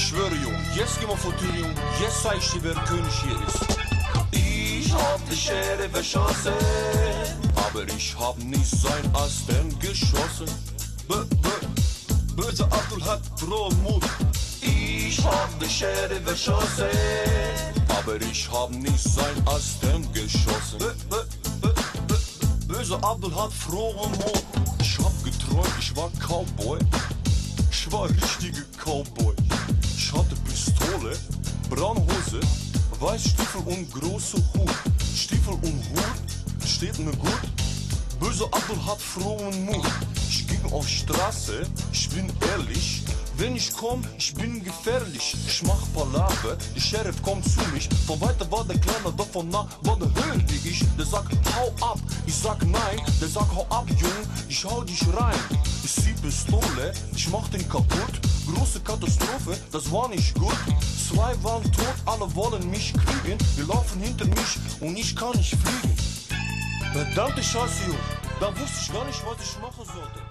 Schwöre, Jung, jetzt gehen wir vor Tür, Jung. Jetzt zeig ich dir, wer König hier ist. Ich hab die Schere verschossen, aber ich hab nicht sein Asten geschossen. B -b Böse Abdul hat frohen Mut. Ich hab die Schere verschossen, aber ich hab nicht sein Asten geschossen. -b Böse Abdul hat frohen Mut. Ich hab geträumt, ich war Cowboy. Ich war richtige Cowboy. Ich hatte Pistole, Braunhose, Weißstiefel und große Hut. Stiefel und Hut steht mir gut. Böse Abdul hat frohen Mut. Ich ging auf Straße, ich bin ehrlich. Wenn ich komm, ich bin gefährlich. Ich mach Palaver, der Sheriff kommt zu mich. Von weiter war der Kleine, doch von nah war der höher wie ich. Der sagt, hau ab, ich sag nein. Der sagt, hau ab, Jung, ich hau dich rein. Ich zieh Pistole, ich mach den kaputt. Große Katastrophe, das war nicht gut. Zwei waren tot, alle wollen mich kriegen. Wir laufen hinter mich und ich kann nicht fliegen. Verdammte Scheiße, Jung.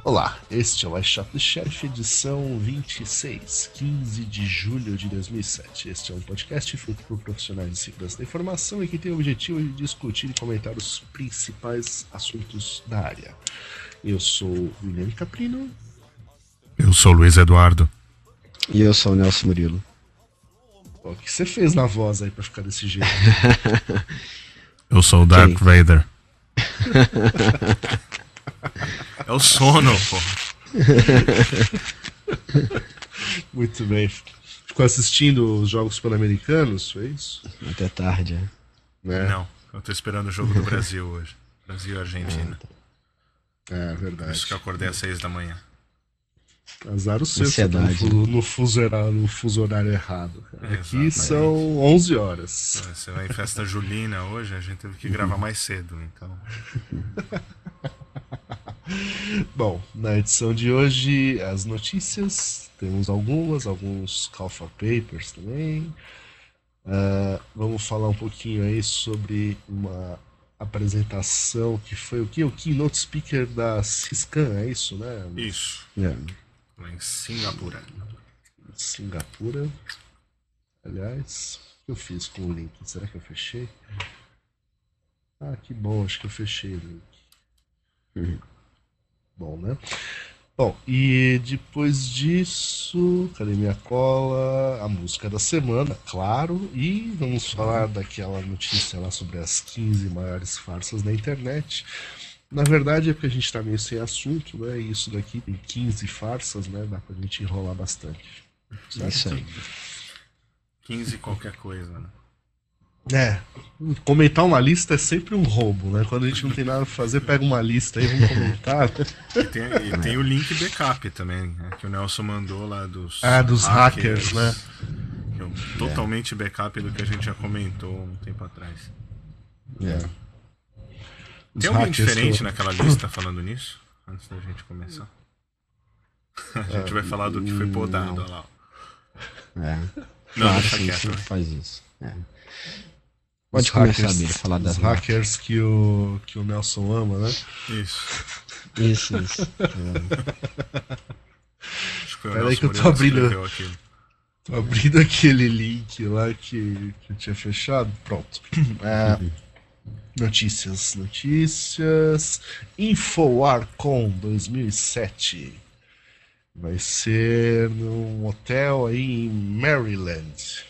Olá, este é o iShop do Sheriff, edição 26, 15 de julho de 2007. Este é um podcast feito por profissionais de segurança da informação e que tem o objetivo de discutir e comentar os principais assuntos da área. Eu sou o William Caprino. Eu sou o Luiz Eduardo. E eu sou o Nelson Murilo. O que você fez na voz aí pra ficar desse jeito? Eu sou o Darth Vader. É o sono, pô. Muito bem. Ficou assistindo os Jogos Pan-Americanos, foi isso? Até tarde, é. Né? Não, eu tô esperando o jogo do Brasil hoje. Brasil e Argentina. É, Por verdade. isso que eu acordei às seis da manhã. Azar o seu, tá no, fu- no fuso horário, no fuso horário errado. cara. Aqui são 11 horas. Você vai em festa julina hoje, a gente teve que gravar mais cedo, então. Bom, na edição de hoje, as notícias, temos algumas, alguns call for papers também. Ah, vamos falar um pouquinho aí sobre uma apresentação que foi o que? O keynote speaker da Ciscan, é isso, né? Isso, É. lá em Singapura. Singapura. Aliás, o que eu fiz com o link? Será que eu fechei? Ah, que bom, acho que eu fechei o link. Bom, né? Bom, e depois disso, cadê minha cola? A música da semana, claro. E vamos falar daquela notícia lá sobre as 15 maiores farsas da internet. Na verdade é porque a gente tá meio sem assunto, né? E isso daqui tem 15 farsas, né? Dá pra gente enrolar bastante. Certo? Isso aí. 15 qualquer coisa, né? É, comentar uma lista é sempre um roubo, né? Quando a gente não tem nada pra fazer, pega uma lista aí, vamos comentar. E tem, e tem o link backup também, né, que o Nelson mandou lá dos. Ah, dos hackers, né? que é um totalmente backup do que a gente já comentou um tempo atrás. É. Os Tem alguém diferente que- naquela lista falando nisso? Antes da gente começar. A gente vai falar do que foi podado, olha lá. É. Não, Claro, deixa quieto. sempre né? faz isso. É. os Pode começar, hackers- Bira, falar das Os hackers que o, que o Nelson ama, né? Isso. Isso, isso. Que o Peraí que eu tô abrindo. Tô abrindo aquele link lá que, que eu tinha fechado. Pronto. É, notícias, notícias. InfoWarCon 2007. Vai ser num hotel aí em Maryland.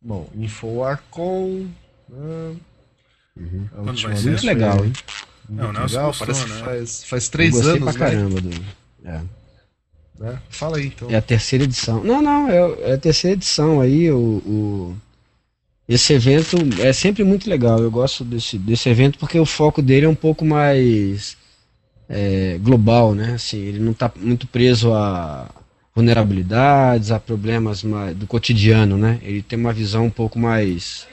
Bom, InfoWarCon. né, a Quando última vai ser? vez Muito legal, hein? Não, Muito Nelson legal, gostou, parece que né? faz, faz Eu três gostei anos, pra né? caramba do. É. né? Fala aí então. É a terceira edição. Não, não, é, é a terceira edição aí. O, o- Esse evento é sempre muito legal. Eu gosto desse, desse evento porque o foco dele é um pouco mais é, global, né? Assim, ele não está muito preso a vulnerabilidades, a problemas mais do cotidiano, né? Ele tem uma visão um pouco mais.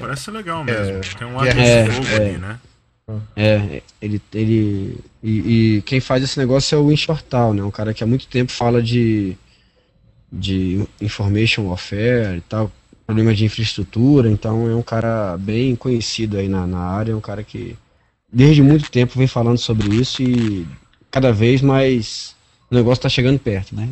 Parece ser legal mesmo. Tem um é, ar de é, fogo é. ali, né? É, ele, ele e, e quem faz esse negócio é o Inshortal, né? Um cara que há muito tempo fala de, de information warfare e tal, problema de infraestrutura, então é um cara bem conhecido aí na, na área, é um cara que desde muito tempo vem falando sobre isso e cada vez mais o negócio está chegando perto, né?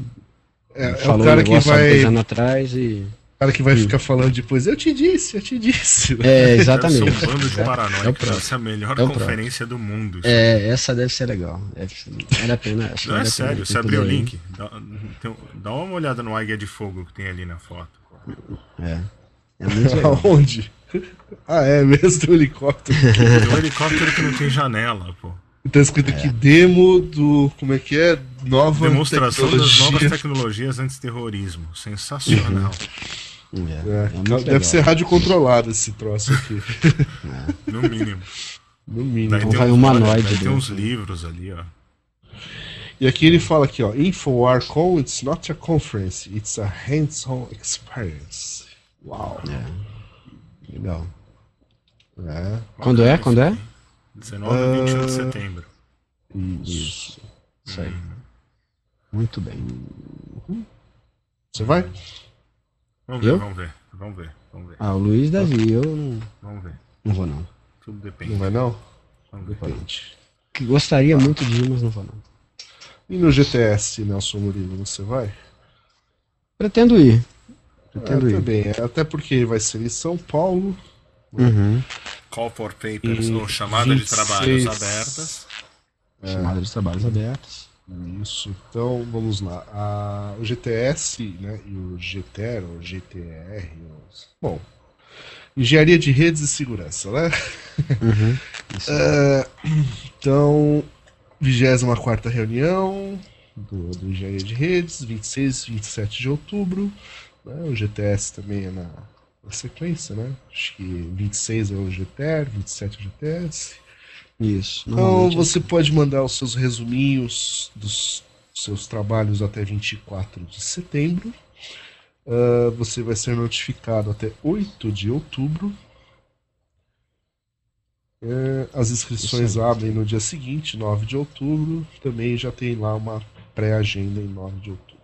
É, é o um cara que vai, anos atrás e. o cara que vai ficar falando depois, eu te disse, eu te disse. É, Deve exatamente. ser um bando de É paranoicos. próximo. Essa é a melhor É conferência do mundo. É, essa deve ser legal. É, vale a pena. Não é sério, você abriu o link. Dá, dá uma olhada no Águia de Fogo que tem ali na foto. É. É muito legal. Aonde? Ah, é mesmo do helicóptero. Tem um helicóptero que não tem janela, pô. Tá escrito aqui demo do. Como é que é? Nova Demonstração das tecnologia. novas tecnologias antiterrorismo. Sensacional. É, É, é muito deve legal. ser rádio controlado esse troço aqui. No mínimo. No mínimo. Daí Então tem, vai uns, humanoide daí tem uns livros ali, ó. E aqui ele fala aqui, ó, InfoWarCon, it's not a conference, it's a hands-on experience. Uau. É. Legal. É, Quando é? Quando é? 19 e 21 Ah. de setembro. isso. Isso aí. Muito bem. Você vai? Vamos ver, Eu? vamos ver. Vamos ver, vamos ver. Ah, o Luiz deve ir, eu não, Vamos ver. não vou não. Tudo depende. Não vai não? Vamos ver. Depende. Que gostaria muito de ir, mas não vou não. E no GTS, Nelson Murilo, você vai? Pretendo ir. É, Pretendo ir. também, é, até porque vai ser em São Paulo. Uhum. Call for papers E ou chamada de 26. trabalhos abertas. Chamada de trabalhos abertos. Isso, então vamos lá. A, o GTS né, e o GTR, ou GTR, os- bom, Engenharia de Redes e Segurança, né? Uhum. Isso. É, então, 24 reunião do, do Engenharia de Redes, 26 e 27 de outubro. né? O GTS também é na, na sequência, né? Acho que 26 é o GTR, 27 é o GTS. Isso. Então é você pode mandar os seus resuminhos dos seus trabalhos até 24 de setembro. Ah, você vai ser notificado até 8 de outubro. É, as inscrições abrem no dia seguinte, 9 de outubro. Também já tem lá uma pré-agenda em 9 de outubro.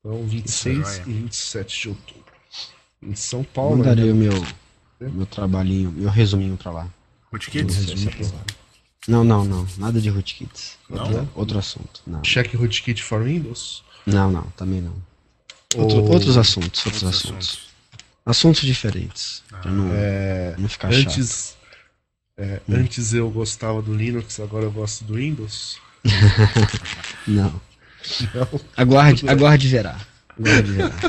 Então, 26 joia. e 27 de outubro. Em São Paulo. Mandarei né? o meu, meu trabalhinho, meu resuminho pra lá. Rootkits? Não, não, não. Nada de rootkits. Outro, outro assunto. Não. Check Rootkit for Windows. Não, não, também não. Outro- Ou- Outros assuntos, outros, Outros assuntos. assuntos. Assuntos diferentes. Pra não, É, não ficar chato. Antes, é, Hum. antes eu gostava do Linux, agora eu gosto do Windows. Não. Não. Aguarde, aguarde verá. Aguarde verá.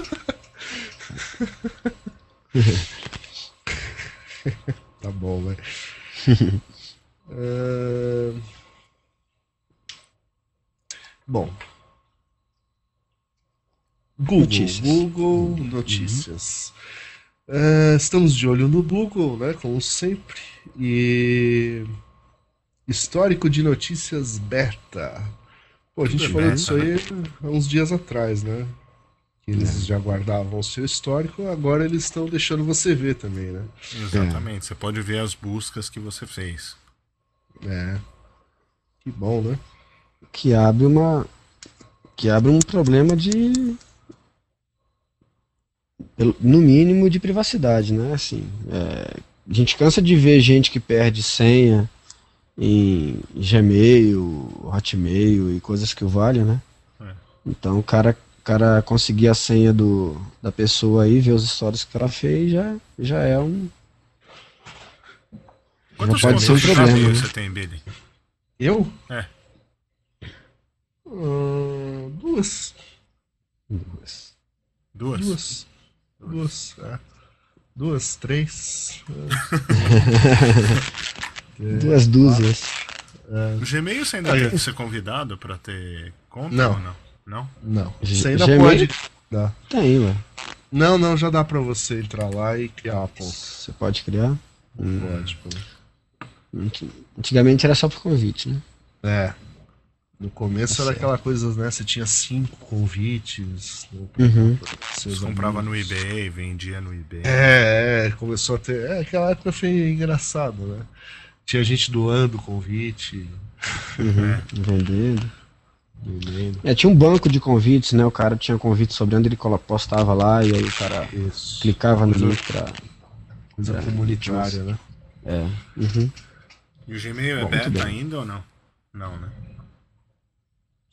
Tá bom, né? Ahn, Bom. Google. Notícias. Google Notícias. Ah, estamos de olho no Google, né? Como sempre. E. Histórico de notícias beta. Pô, a gente Tudo falou beta, disso aí há uns dias atrás, né? Que eles já guardavam o seu histórico, agora eles estão deixando você ver também, né? Exatamente. Você pode ver as buscas que você fez. É. Que bom, né? Que abre uma. Que abre um problema de. No mínimo de privacidade, né? Assim, é, a gente cansa de ver gente que perde senha em Gmail, Hotmail e coisas que o valem, né? É. Então o cara, cara conseguir a senha do, da pessoa aí, ver os stories que ela fez, já, já é um. Quantas pode ser um problema, né? você tem, Billy? Eu? É. Ah, duas. Duas? Duas. Duas. é. Duas, três. é. Duas dúzias. O Gmail você ainda Ah, tem é. que ser convidado pra ter conta Não. ou não? Não? Não. Você ainda Gmail? pode. Dá. Tem, ué. Não, não, já dá pra você entrar lá e criar conta. Você pode criar. Pode, pô. Anti- Antigamente era só por convite, né? É. No começo era certo. aquela coisa, né? Você tinha cinco convites. né, Uhum. Você comprava no eBay, vendia no eBay. É, é, começou a ter. É, aquela época foi engraçado, né? Tinha gente doando convite, Uhum. Vendendo. vendendo. É, tinha um banco de convites, né? O cara tinha convite sobre onde ele colo- postava lá e aí o cara Isso. clicava no Coisa- link pra. Coisa pra- comunitária, né? É. Uhum. E o Gmail é Bom, muito beta ainda ou não? Não, né?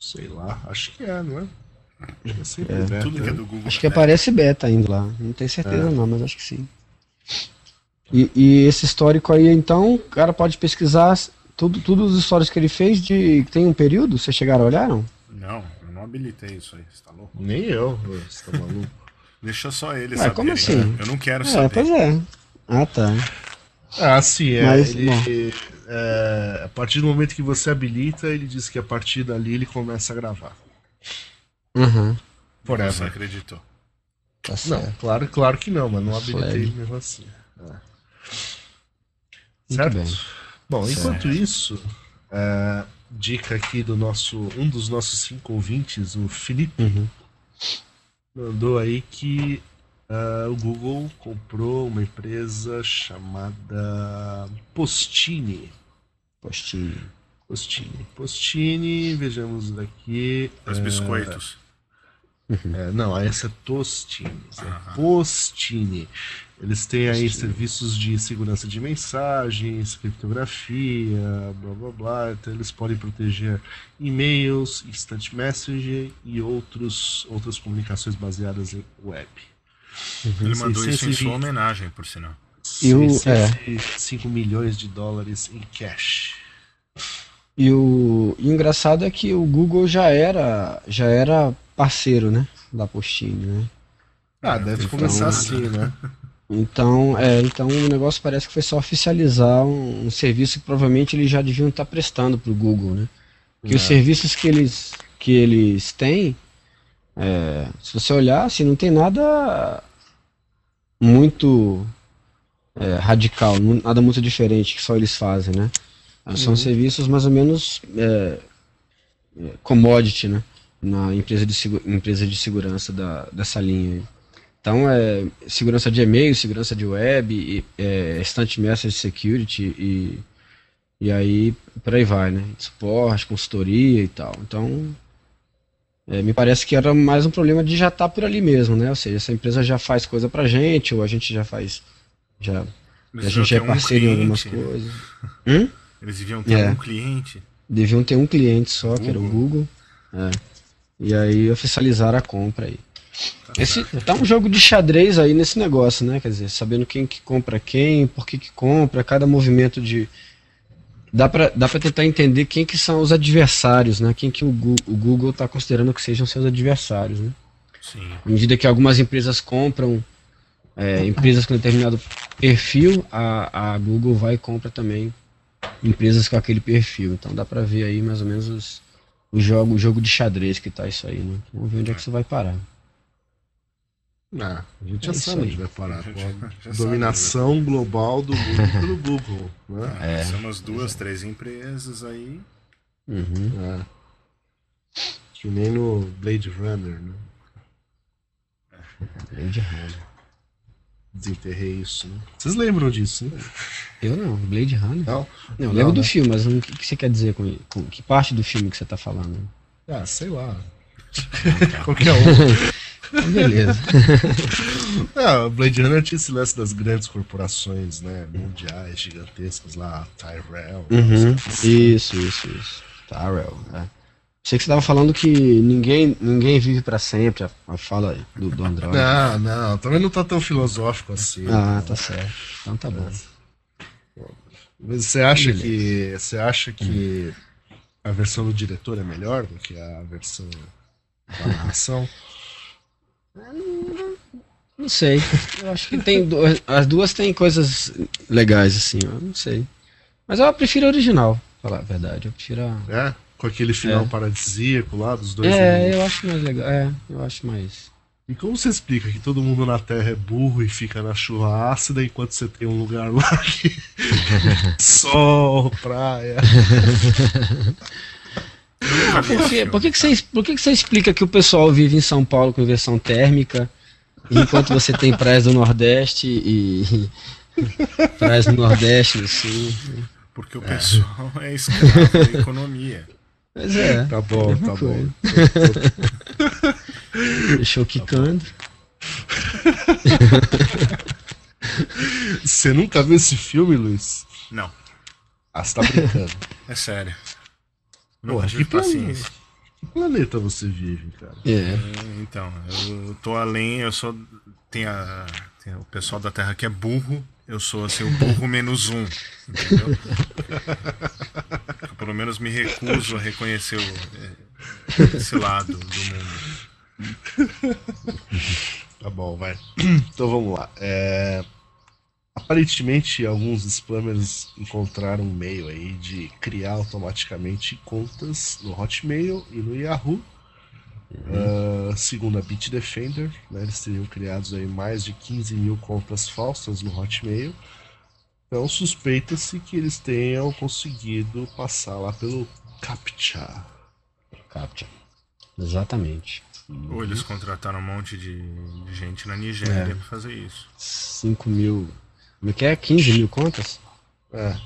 Sei lá, acho que é, não é? É sempre É. beta, Tudo que é né? do Google. Acho que é aparece beta ainda lá. Não tenho certeza É. não, mas acho que sim. E, e esse histórico aí, então, o cara pode pesquisar tudo, tudo os histórios que ele fez de. Tem um período? Vocês chegaram a olhar, não? Não, eu não habilitei isso aí, você tá louco? Nem eu, você tá maluco? Deixa só ele Ué, saber. como assim? Eu não quero É, saber. pois é. Ah, tá. Ah, sim, é. Mas, ele, é, a partir do momento que você habilita, ele diz que a partir dali ele começa a gravar. Uhum. Você Forever. acreditou. Tá Não, claro, claro que não, mas não habilitei Flag. mesmo assim. É. Certo? bem. Bom, Certo. enquanto isso, é, dica aqui do nosso um dos nossos cinco ouvintes, o Felipe, Uhum. mandou aí que ah, o Google comprou uma empresa chamada Postini. Postinho. Postini. Postini, vejamos daqui. Os é, biscoitos. é, não, essa é Tostini. É Ah. Postini. Eles têm aí Postini. serviços de segurança de mensagens, criptografia, blá blá blá. Então eles podem proteger e-mails, instant messaging e outros, outras comunicações baseadas em web. Ele mandou isso em 620 sua homenagem, por sinal. E o- 605 milhões de dólares em cash. E o, e o engraçado é que o Google já era, já era parceiro, né? Da Postini, né? Ah, deve Então- começar assim, né? Então, é, então o negócio parece que foi só oficializar um, um serviço que provavelmente eles já deviam estar prestando para o Google, né? Porque os É. serviços que eles, que eles têm, é, se você olhar, assim, não tem nada muito é, radical, nada muito diferente que só eles fazem, né? São Uhum. serviços mais ou menos é, é, commodity, né? Na empresa de, empresa de segurança da, dessa linha aí. Então, é segurança de e-mail, segurança de web, é, instant message security e, e aí por aí vai, né? Suporte, consultoria e tal. Então, é, me parece que era mais um problema de já estar por ali mesmo, né? Ou seja, essa empresa já faz coisa pra gente, ou a gente já faz. Já, Eles a gente já é ter um parceiro em algumas cliente. coisas. Hum? Eles deviam ter É. um cliente. Deviam ter um cliente só, que era o Google. É. E aí oficializaram a compra aí. Tá Esse tá um jogo de xadrez aí nesse negócio, né? Quer dizer, sabendo quem que compra quem, por que que compra, cada movimento de dá pra, dá pra tentar entender quem que são os adversários, né? Quem que o, Google tá considerando que sejam seus adversários, né? Sim. À medida que algumas empresas compram é, empresas com determinado perfil, a, a Google vai e compra também empresas com aquele perfil. Então dá pra ver aí mais ou menos os, o, jogo, o jogo de xadrez que tá isso aí, né? Vamos ver onde é que isso vai parar. Ah, a gente É já sabe onde vai parar. Já- pô. já- já sabe, Dominação global do Google pelo Google. Né? É. São umas duas, três empresas aí. Uhum. É. Que nem no Blade Runner, né? Blade Runner. Desenterrei isso, né? Vocês lembram disso, né? Eu não, Blade Runner. Não? Não, eu lembro Não, do né? filme, mas o que, que você quer dizer com, com que parte do filme que você tá falando? Ah, sei lá. Qualquer um. Beleza. O Blade Runner tinha esse lance das grandes corporações, né? Mundiais, gigantescas lá, Tyrell. Uhum. assim. Isso, isso, isso. Tyrell, é. Sei que você tava falando que ninguém, ninguém vive pra sempre, a, fala do, do Android. Não, não, também não tá tão filosófico assim. Ah, tá certo. Então tá bom. Mas você acha Beleza. que. Você acha que a versão do diretor é melhor do que a versão da narração? Não sei. Eu acho que tem duas, as duas têm coisas legais assim, eu não sei. Mas eu prefiro a original, pra falar a verdade. Eu prefiro a É? Com aquele final É. paradisíaco lá dos dois É, irmãos. eu acho mais legal. É, eu acho mais. E como você explica que todo mundo na Terra é burro e fica na chuva ácida enquanto você tem um lugar lá que. Sol, praia. Por, quê? por, que, que, você, por que, que você explica que o pessoal vive em São Paulo com inversão térmica, enquanto você tem praias do Nordeste e. praias do Nordeste, no Sul? Porque o pessoal é escravo da economia. Pois é. Tá bom, tá bom. Deixou quicando. Você nunca viu esse filme, Luiz? Não, Ah, você tá brincando. é sério. Não tive que paciência. Que planeta você vive, cara? É. É, Então, eu tô além, eu sou. Tem, a, tem o pessoal da Terra que é burro, eu sou assim, o burro menos um. Entendeu? Eu, pelo menos me recuso a reconhecer o- é, esse lado do mundo. Tá bom, vai. Então vamos lá. É, Aparentemente, alguns spammers encontraram um meio aí de criar automaticamente contas no Hotmail e no Yahoo. Ah, segundo a Bitdefender, né, eles teriam criado aí mais de 15 mil contas falsas no Hotmail. Então suspeita-se que eles tenham conseguido passar lá pelo CAPTCHA. Captcha. Exatamente. Ou eles contrataram um monte de, gente na Nigéria pra fazer isso. 5 mil. Como é que é? 15 mil contas? É,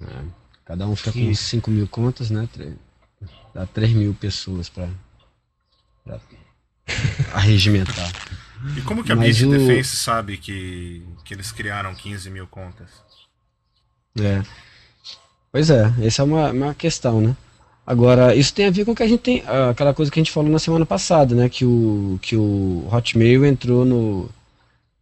É. Cada um fica com Quinze. 5 mil contas, né? Dá 3 mil pessoas pra, pra arregimentar. E como que a Mas Bit o- Defense sabe que, que eles criaram 15 mil contas? É. Pois é, essa é uma, uma questão, né? Agora, isso tem a ver com o que a gente tem, ah, aquela coisa que a gente falou na semana passada, né? Que o, que o Hotmail entrou no,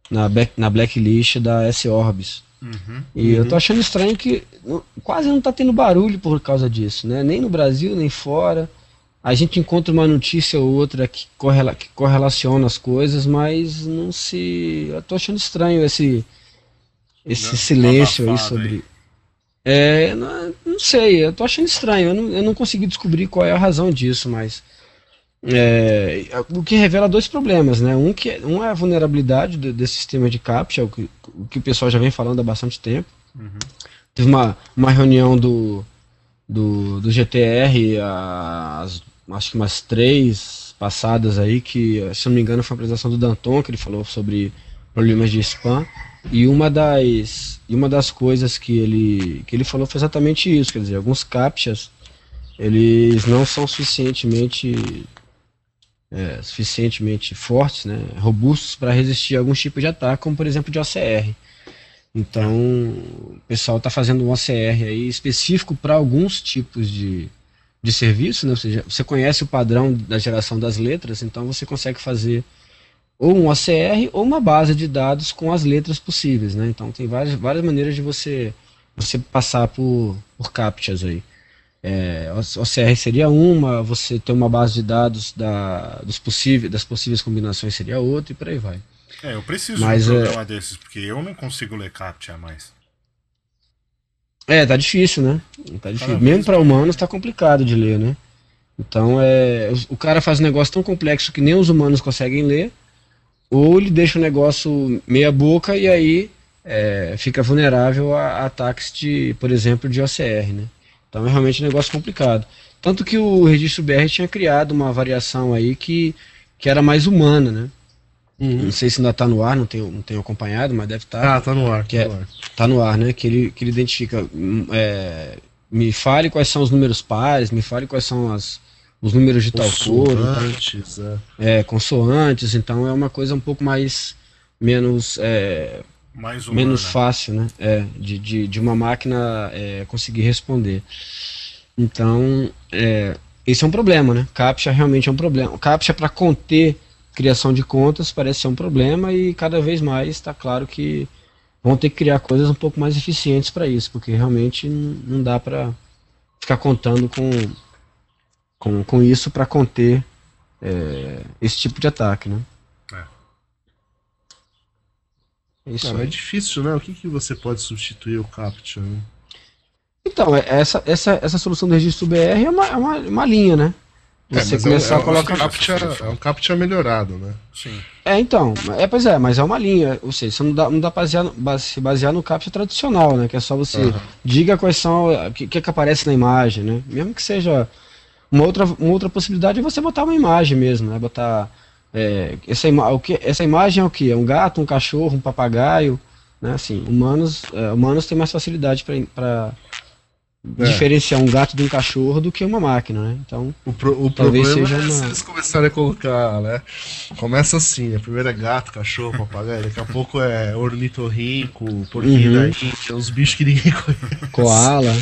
na, back- na blacklist da S-Orbis. Uhum. E eu tô achando estranho que não- quase não tá tendo barulho por causa disso, né? Nem no Brasil, nem fora. A gente encontra uma notícia ou outra que, correla, que correlaciona as coisas, mas não se. Eu tô achando estranho esse, esse uma silêncio aí abafada sobre. aí. É, não, não sei, eu tô achando estranho. Eu não, eu não consegui descobrir qual é a razão disso, mas. É, o que revela dois problemas, né? Um, que, é- um é a vulnerabilidade do- desse sistema de CAPTCHA, o que, o que o pessoal já vem falando há bastante tempo. Uhum. Teve uma, uma reunião do, do, do GTR, as, acho que umas três passadas aí, que, se não me engano, foi a apresentação do Danton, que ele falou sobre problemas de spam. E uma das, e uma das coisas que ele, que ele falou foi exatamente isso, quer dizer, alguns captchas, eles não são suficientemente é, suficientemente fortes, né, robustos para resistir a alguns tipos de ataque, como por exemplo de OCR. Então, o pessoal está fazendo um OCR aí específico para alguns tipos de, de serviço, né? Ou seja, você conhece o padrão da geração das letras, então você consegue fazer ou um OCR ou uma base de dados com as letras possíveis, né? Então tem várias, várias maneiras de você, você passar por, por captchas aí. É, OCR seria uma, você ter uma base de dados da, dos possíveis, das possíveis combinações seria outra e por aí vai. É, eu preciso Mas, de um é- programa desses, porque eu não consigo ler CAPTCHA mais. É, tá difícil, né? Tá difícil. Mesmo para humanos tá complicado de ler, né? Então é, o- o cara faz um negócio tão complexo que nem os humanos conseguem ler, ou ele deixa o negócio meia boca e aí é, fica vulnerável a, a ataques de, por exemplo, de OCR, né? Então é realmente um negócio complicado. Tanto que o registro BR tinha criado uma variação aí que, que era mais humana, né? Não sei se ainda tá no ar, não tenho, não tenho acompanhado, mas deve estar. Ah, tá no ar. Que tá é- no ar. Tá no ar, né? Que ele, que ele identifica. hum, é, me fale quais são os números pares, me fale quais são as, os números de tal cor, então, Consoantes, é. é, consoantes, então é uma coisa um pouco mais menos é, Mais humana. menos fácil, né? É, de, de, de uma máquina é, conseguir responder. Então, é, esse é um problema, né? CAPTCHA realmente é um problema. CAPTCHA para conter criação de contas parece ser um problema e cada vez mais está claro que vão ter que criar coisas um pouco mais eficientes para isso, porque realmente não dá para ficar contando com, com, com isso para conter é, esse tipo de ataque, né? É. É isso Ah, aí. mas é difícil, né? O que, que você pode substituir o CAPTCHA? Né? Então, é- essa, essa, essa solução do registro BR é uma, é uma, uma linha, né? É, Você mas começar é, a é, colocar. um CAPTCHA, é um CAPTCHA melhorado, né? Sim. É, então, é, pois é, mas é uma linha. Ou seja, você não dá, não dá pra basear, se basear no CAPTCHA tradicional, né? Que é só você Aham. diga quais são, o que, que, é que aparece na imagem, né? Mesmo que seja. Uma outra, uma outra possibilidade é você botar uma imagem mesmo, né? Botar. É, essa, ima o que, essa imagem é o que? É um gato, um cachorro, um papagaio, né? Assim, humanos, é, humanos têm mais facilidade para É. diferenciar um gato de um cachorro do que uma máquina, né? Então, O, pro- o Talvez problema seja é uma- se eles começarem a colocar, né? Começa assim, né? Primeiro é gato, cachorro, papagaio, daqui a pouco é ornitorrinco, porquinho Uhum. da Índia, uns bichos que ninguém conhece. koala.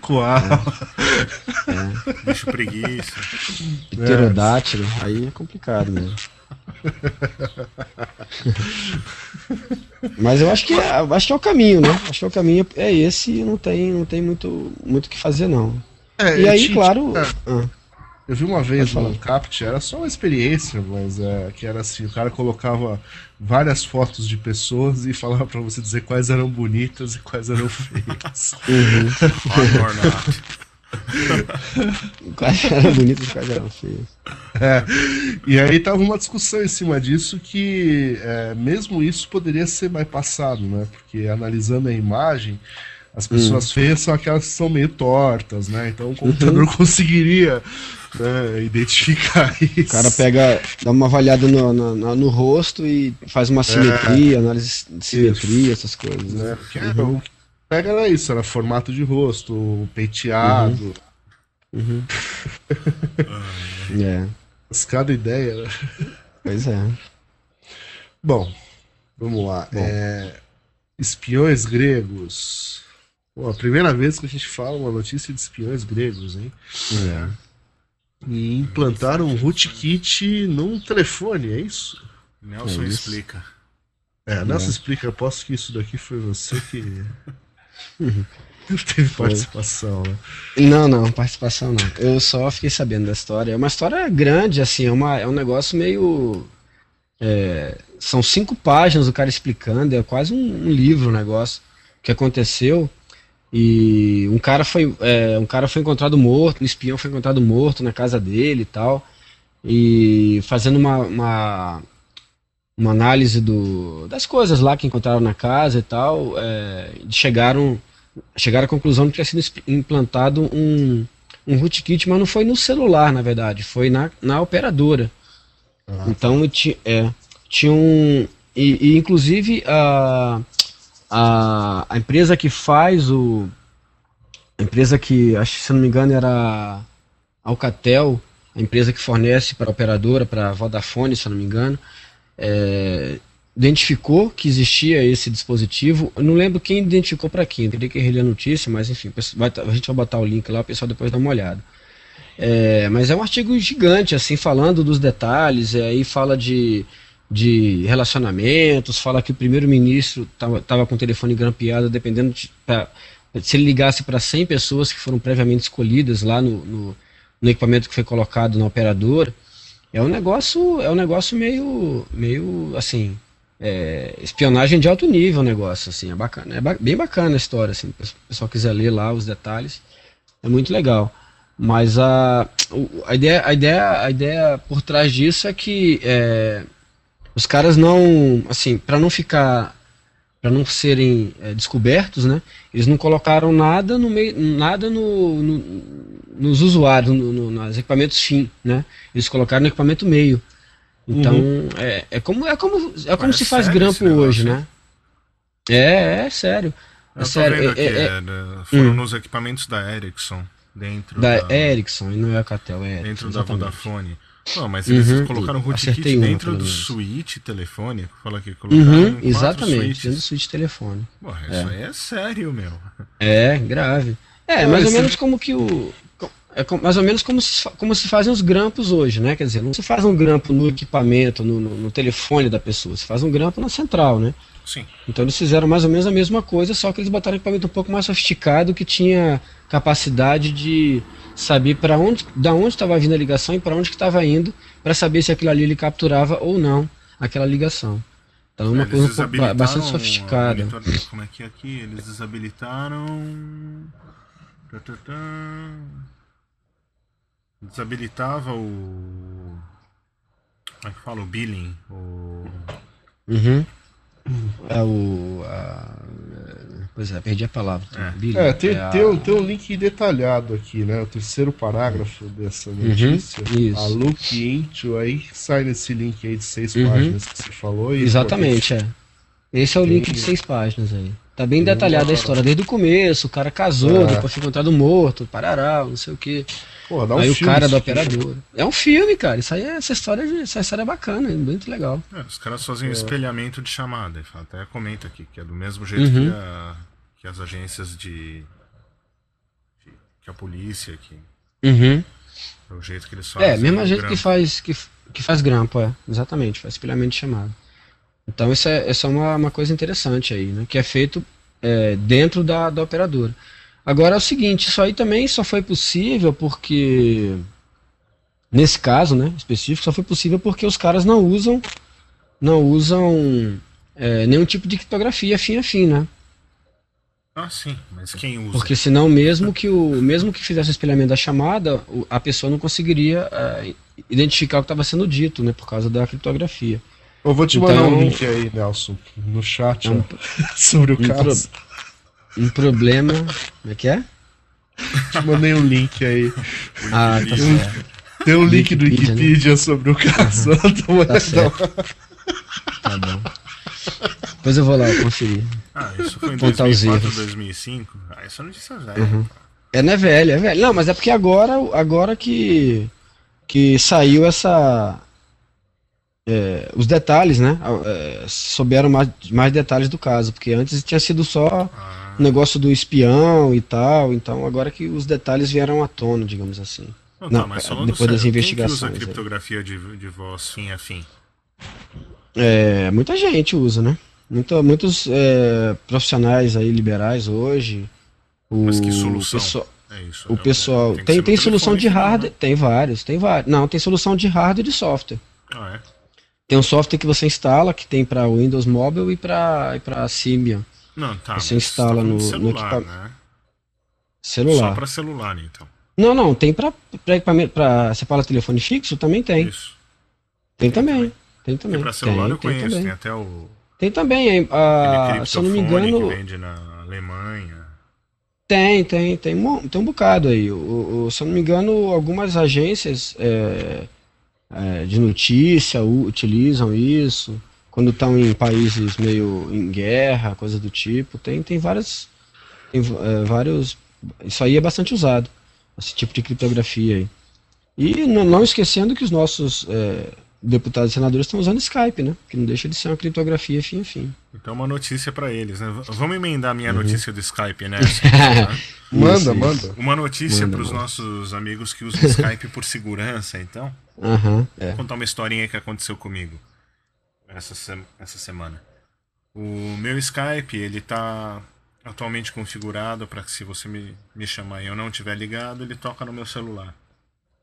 Coal. É. Bicho preguiça. Pterodátilo. Aí é complicado mesmo. Mas eu acho que é, acho que é o caminho, né? Acho que é o caminho é esse e não tem, não tem muito muito que fazer não. É, e aí, te- claro, é. ah, Eu vi uma vez um Capt, era só uma experiência, mas é, que era assim, o cara colocava várias fotos de pessoas e falava pra você dizer quais eram bonitas e quais eram feias. Not. quais eram bonitos e quais eram feios. É, e aí tava uma discussão em cima disso que é, mesmo isso poderia ser bypassado, né? Porque analisando a imagem, as pessoas Hum. feias são aquelas que são meio tortas, né? Então o Uhum. computador conseguiria né, identificar isso. O cara pega, dá uma avaliada no, no, no- rosto e faz uma simetria, análise de simetria, essas coisas, né? Porque era o que pega era isso, era formato de rosto, peiteado, Uhum. É, mas cada ideia. pois é. Bom, vamos lá. É, espiões gregos. Pô, a primeira vez que a gente fala uma notícia de espiões gregos, hein? É. E implantaram um rootkit num telefone, é isso? Nelson É isso. explica. É, Nelson É. explica, aposto que isso daqui foi você que teve participação, né? Não, não, participação não. Eu só fiquei sabendo da história. É uma história grande, assim, é, uma, é um negócio meio. é, são cinco páginas o cara explicando, é quase um, um livro o negócio o que aconteceu. E um cara foi, é, um cara foi encontrado morto, um espião foi encontrado morto na casa dele e tal. E fazendo uma, uma, uma análise do, das coisas lá que encontraram na casa e tal, é, chegaram chegaram à conclusão de que tinha sido implantado um, um rootkit, mas não foi no celular, na verdade, foi na, na operadora. Ah, Então é, tinha um. E, e, inclusive a, a, a empresa que faz o. A empresa que, acho se não me engano, era Alcatel, a empresa que fornece para a operadora, para a Vodafone, se não me engano, é, identificou que existia esse dispositivo. Eu não lembro quem identificou para quem, teria que reler a notícia, mas enfim, tá- a gente vai botar o link lá, o pessoal depois dá uma olhada. É, mas é um artigo gigante, assim, falando dos detalhes, aí fala de, de relacionamentos, fala que o primeiro-ministro estava com o telefone grampeado, dependendo de, pra- se ele ligasse para 100 pessoas que foram previamente escolhidas lá no, no, no equipamento que foi colocado na operadora. É um negócio, é um negócio meio, meio assim, é, espionagem de alto nível negócio, assim, é bacana, é ba- bem bacana a história, assim, se o pessoal quiser ler lá os detalhes, é muito legal. Mas a, a, ideia, a, ideia, a ideia por trás disso é que é, os caras não, assim, para não ficar, para não serem é, descobertos, né? Eles não colocaram nada no meio, nada no, no- nos usuários, no, no, nos equipamentos fim, né? Eles colocaram no equipamento meio. Então é, é como é como é como Ué, se faz sério grampo hoje, né? É, é sério. É Eu tô sério. é- aqui, é- é é, foram Hum. nos equipamentos da Ericsson, dentro da da, Ericsson e não é a Catel, é dentro Ericsson, da exatamente. Vodafone. Não, mas eles Uhum, colocaram o rootkit uma, dentro do menos. switch telefone. Fala aqui, colocaram Uhum, exatamente, switches. dentro do switch telefone. Porra, isso aí é sério, meu. É, grave. É, mais ou esse- menos como que o. É mais ou menos como se, como se fazem os grampos hoje, né? Quer dizer, não se faz um grampo no equipamento, no, no- no telefone da pessoa, se faz um grampo na central, né? Sim. Então eles fizeram mais ou menos a mesma coisa, só que eles botaram um equipamento um pouco mais sofisticado que tinha capacidade de saber para onde, da onde estava vindo a ligação e para onde que estava indo, para saber se aquilo ali ele capturava ou não aquela ligação. Então é uma Eles coisa bastante sofisticada. Como é que é aqui? Eles desabilitaram. Desabilitava o. Como é que fala? O billing. O... Uhum. É o. a- pois é, perdi a palavra. É. Billy, É, tem, a- tem, um, tem um link detalhado aqui, né? O terceiro parágrafo dessa notícia. Uhum, isso. A look into, aí sai nesse link aí de seis Uhum. páginas que você falou. E, Exatamente, é. Esse é o link Tem- de seis páginas aí. Tá bem detalhada a história, desde o começo, o cara casou, É. depois foi encontrado morto, parará, não sei o que. Pô, dá um aí o filme cara isso do aqui. operador. É um filme, cara. Isso aí, é- essa história, de- essa história é bacana, é muito legal. É, os caras fazem um espelhamento de chamada. Até comenta aqui que é do mesmo jeito Uhum. que, a- que as agências de que a polícia, que Uhum. é o jeito que eles fazem. É, mesma o gente que faz, que, que faz grampo, é. Exatamente, faz espelhamento de chamada. Então isso é, isso é uma, uma coisa interessante aí, né? Que é feito é, dentro da, da operadora. Agora é o seguinte, isso aí também só foi possível porque. Nesse caso, né, específico, só foi possível porque os caras não usam. Não usam é, nenhum tipo de criptografia fim a fim, né? Ah, sim, mas quem usa? Porque senão mesmo que o mesmo que fizesse o espelhamento da chamada, a pessoa não conseguiria eh, identificar o que estava sendo dito, né, por causa da criptografia. Eu vou te Então- mandar um link aí, Nelson, no chat, É um- sobre o um caso. Um problema, como é que é? Te mandei um link aí. Ah, tá Tem um- certo. Tem um link do Wikipedia, né? Sobre o caso. Uma Tá certo. Tá bom. Depois eu vou lá conferir. Ah, isso foi em Apontar os 2004, erros. 2005. Ah, isso é notícia velha. Uhum. É, não é velho, é velho. Não, mas é porque agora, agora que, que saiu essa. é, os detalhes, né? É, souberam mais, mais detalhes do caso, porque antes tinha sido só Ah, negócio do espião e tal, então agora que os detalhes vieram à tona, digamos assim. não, não, tá, mas é, falando depois das sério, investigações, Quem é. que usa criptografia de, de voz fim a fim? É, muita gente usa, né? Muita, muitos é, profissionais aí liberais hoje. O Mas que solução? pessoal- É isso. O é, pessoal tem, tem no solução de hardware, né? tem vários, tem vários. Não, tem solução de hardware e de software. Ah, é? Tem um software que você instala que tem para Windows Mobile e para e para Symbian, Não, tá. Você instala tá no- no celular, equipa- né? celular. Só pra celular, então. Não, não, tem para para equipamento para você fala telefone fixo também tem. Isso. Tem também. Tem Porque também. pra celular tem, eu tem conheço, também. tem até o Tem também, ah, se eu não me engano, que vende na Alemanha. Tem, tem, tem, um- tem um bocado aí. O, o- se eu não me engano, algumas agências é, é, de notícia utilizam isso. Quando estão em países meio em guerra, coisa do tipo. Tem, tem várias. Tem é, vários. Isso aí é bastante usado. Esse tipo de criptografia aí. E não, não esquecendo que os nossos é, deputados e senadores estão usando Skype, né? Que não deixa de ser uma criptografia fim a fim. Então uma notícia pra eles, né? Vamos emendar a Uhum. minha notícia do Skype, né? Tá? Manda, Isso, manda. Uma notícia pros manda. nossos amigos que usam Skype por segurança, então. Aham, é. Vou contar uma historinha que aconteceu comigo essa, se- essa semana. O meu Skype, ele tá atualmente configurado para que se você me, me chamar e eu não tiver ligado, ele toca no meu celular.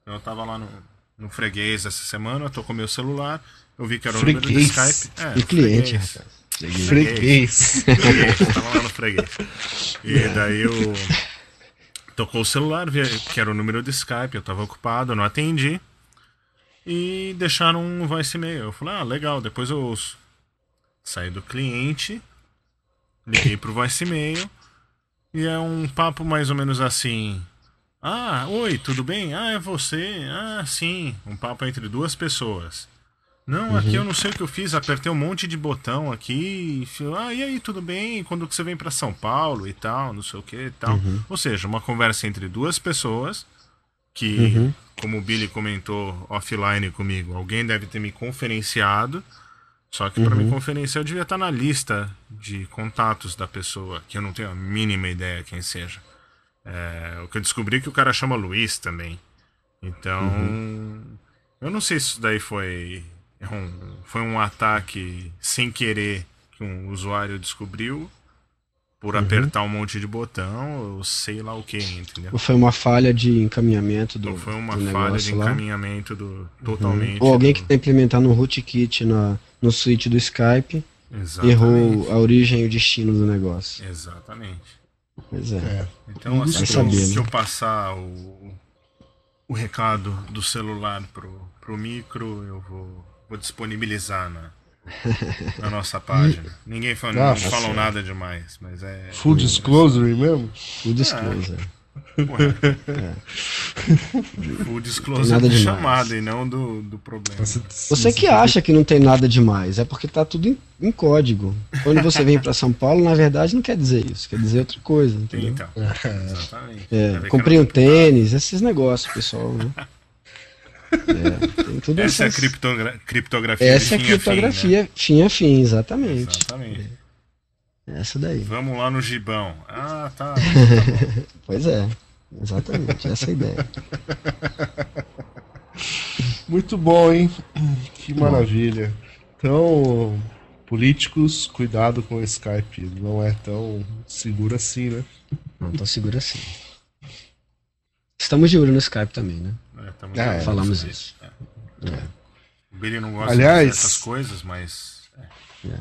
Então eu tava lá no, no freguês essa semana, eu tô com o meu celular, eu vi que era o número do Freguês. Skype. É, E cliente, freguês. rapaz. Freguês. Freguês, tava lá no freguês. E daí eu tocou o celular, vi que era o número do Skype, eu tava ocupado, eu não atendi. E deixaram um voice mail. Eu falei, ah, legal, depois eu ouço. Saí do cliente, liguei pro voice mail e é um papo mais ou menos assim. Ah, oi, tudo bem? Ah, é você? Ah, sim. Um papo entre duas pessoas. Não, aqui eu não sei o que eu fiz, apertei um monte de botão aqui. Ah, e aí, tudo bem? Quando que você vem pra São Paulo e tal, não sei o que e tal. Ou seja, uma conversa entre duas pessoas que, Uhum. como o Billy comentou offline comigo, alguém deve ter me conferenciado. Só que para me conferenciar eu devia estar na lista de contatos da pessoa, que eu não tenho a mínima ideia quem seja. É, o que eu descobri é que o cara chama Luiz também. Então, eu não sei se isso daí foi é um, foi um ataque sem querer que um usuário descobriu por apertar um monte de botão, ou sei lá o que, entendeu? Ou foi uma falha de encaminhamento do, Ou foi uma do falha de lá? encaminhamento do totalmente. Ou alguém do- que está implementando um rootkit na, no switch do Skype Exatamente. errou a origem e o destino do negócio. Exatamente. Pois é. É. Então, assim, Vai se eu, saber, se né? eu passar o, o recado do celular pro, pro micro, eu vou, vou disponibilizar na, na nossa página. Ninguém fala, não Ah, tá falam nada demais, mas é. Full disclosure mesmo? Full disclosure. Ué. Full disclosure Nada do demais. chamado e não do, do problema. Você que acha que não tem nada demais, é porque tá tudo em, em código. Quando você vem para São Paulo, na verdade não quer dizer isso, quer dizer outra coisa, entendeu? Então, exatamente. É, ver que comprei um tênis, esses negócios, pessoal. Né? É, tem tudo Essa é a essas- criptogra- criptografia Essa é de a fim a fim, né? criptografia fim a fim, exatamente. Exatamente. Essa daí. Vamos lá no gibão. Ah, tá. Pois é. Exatamente, essa é a ideia. Muito bom, hein? Que maravilha. Então, políticos, cuidado com o Skype. Não é tão seguro assim, né? Não, tô seguro assim. Estamos de olho no Skype também, né? É, tamo Ah, é, falamos é. isso. O Billy não gosta Aliás- dessas coisas, mas. é.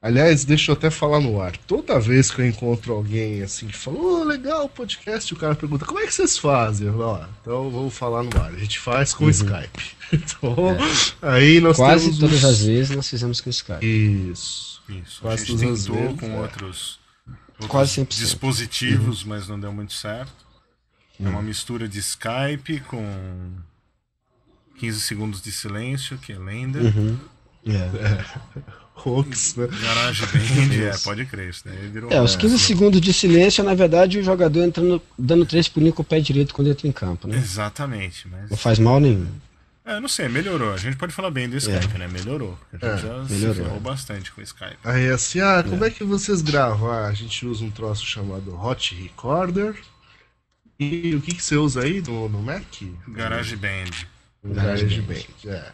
Aliás, deixa eu até falar no ar. Toda vez que eu encontro alguém assim que fala, ô, legal o podcast, o cara pergunta, como é que vocês fazem? Eu falo, ó, então vamos falar no ar. A gente faz com o Skype. Então, aí nós Quase temos todas os- as vezes nós fizemos com o Skype. Isso. Isso. A Quase gente todas as tentou vezes, com é. outros, outros Quase 100%. dispositivos, mas não deu muito certo. É uma mistura de Skype com 15 segundos de silêncio, que é lenda. Uhum. É. Hoax, né? Garage Band, é, pode crer, isso daí virou. É, os 15 segundos de silêncio, na verdade, o jogador entrando, dando três pulinhos com o pé direito quando entra em campo, né? Exatamente, mas. Não faz mal nenhum. É, não sei, melhorou. A gente pode falar bem do Skype, né? Melhorou. A gente É, já se melhorou. ferrou bastante com o Skype. Aí assim, ah, como é. que vocês gravam? Ah, a gente usa um troço chamado Hot Recorder. E o que, que você usa aí no, no Mac? Garage Band. Um Garage GarageBand, é.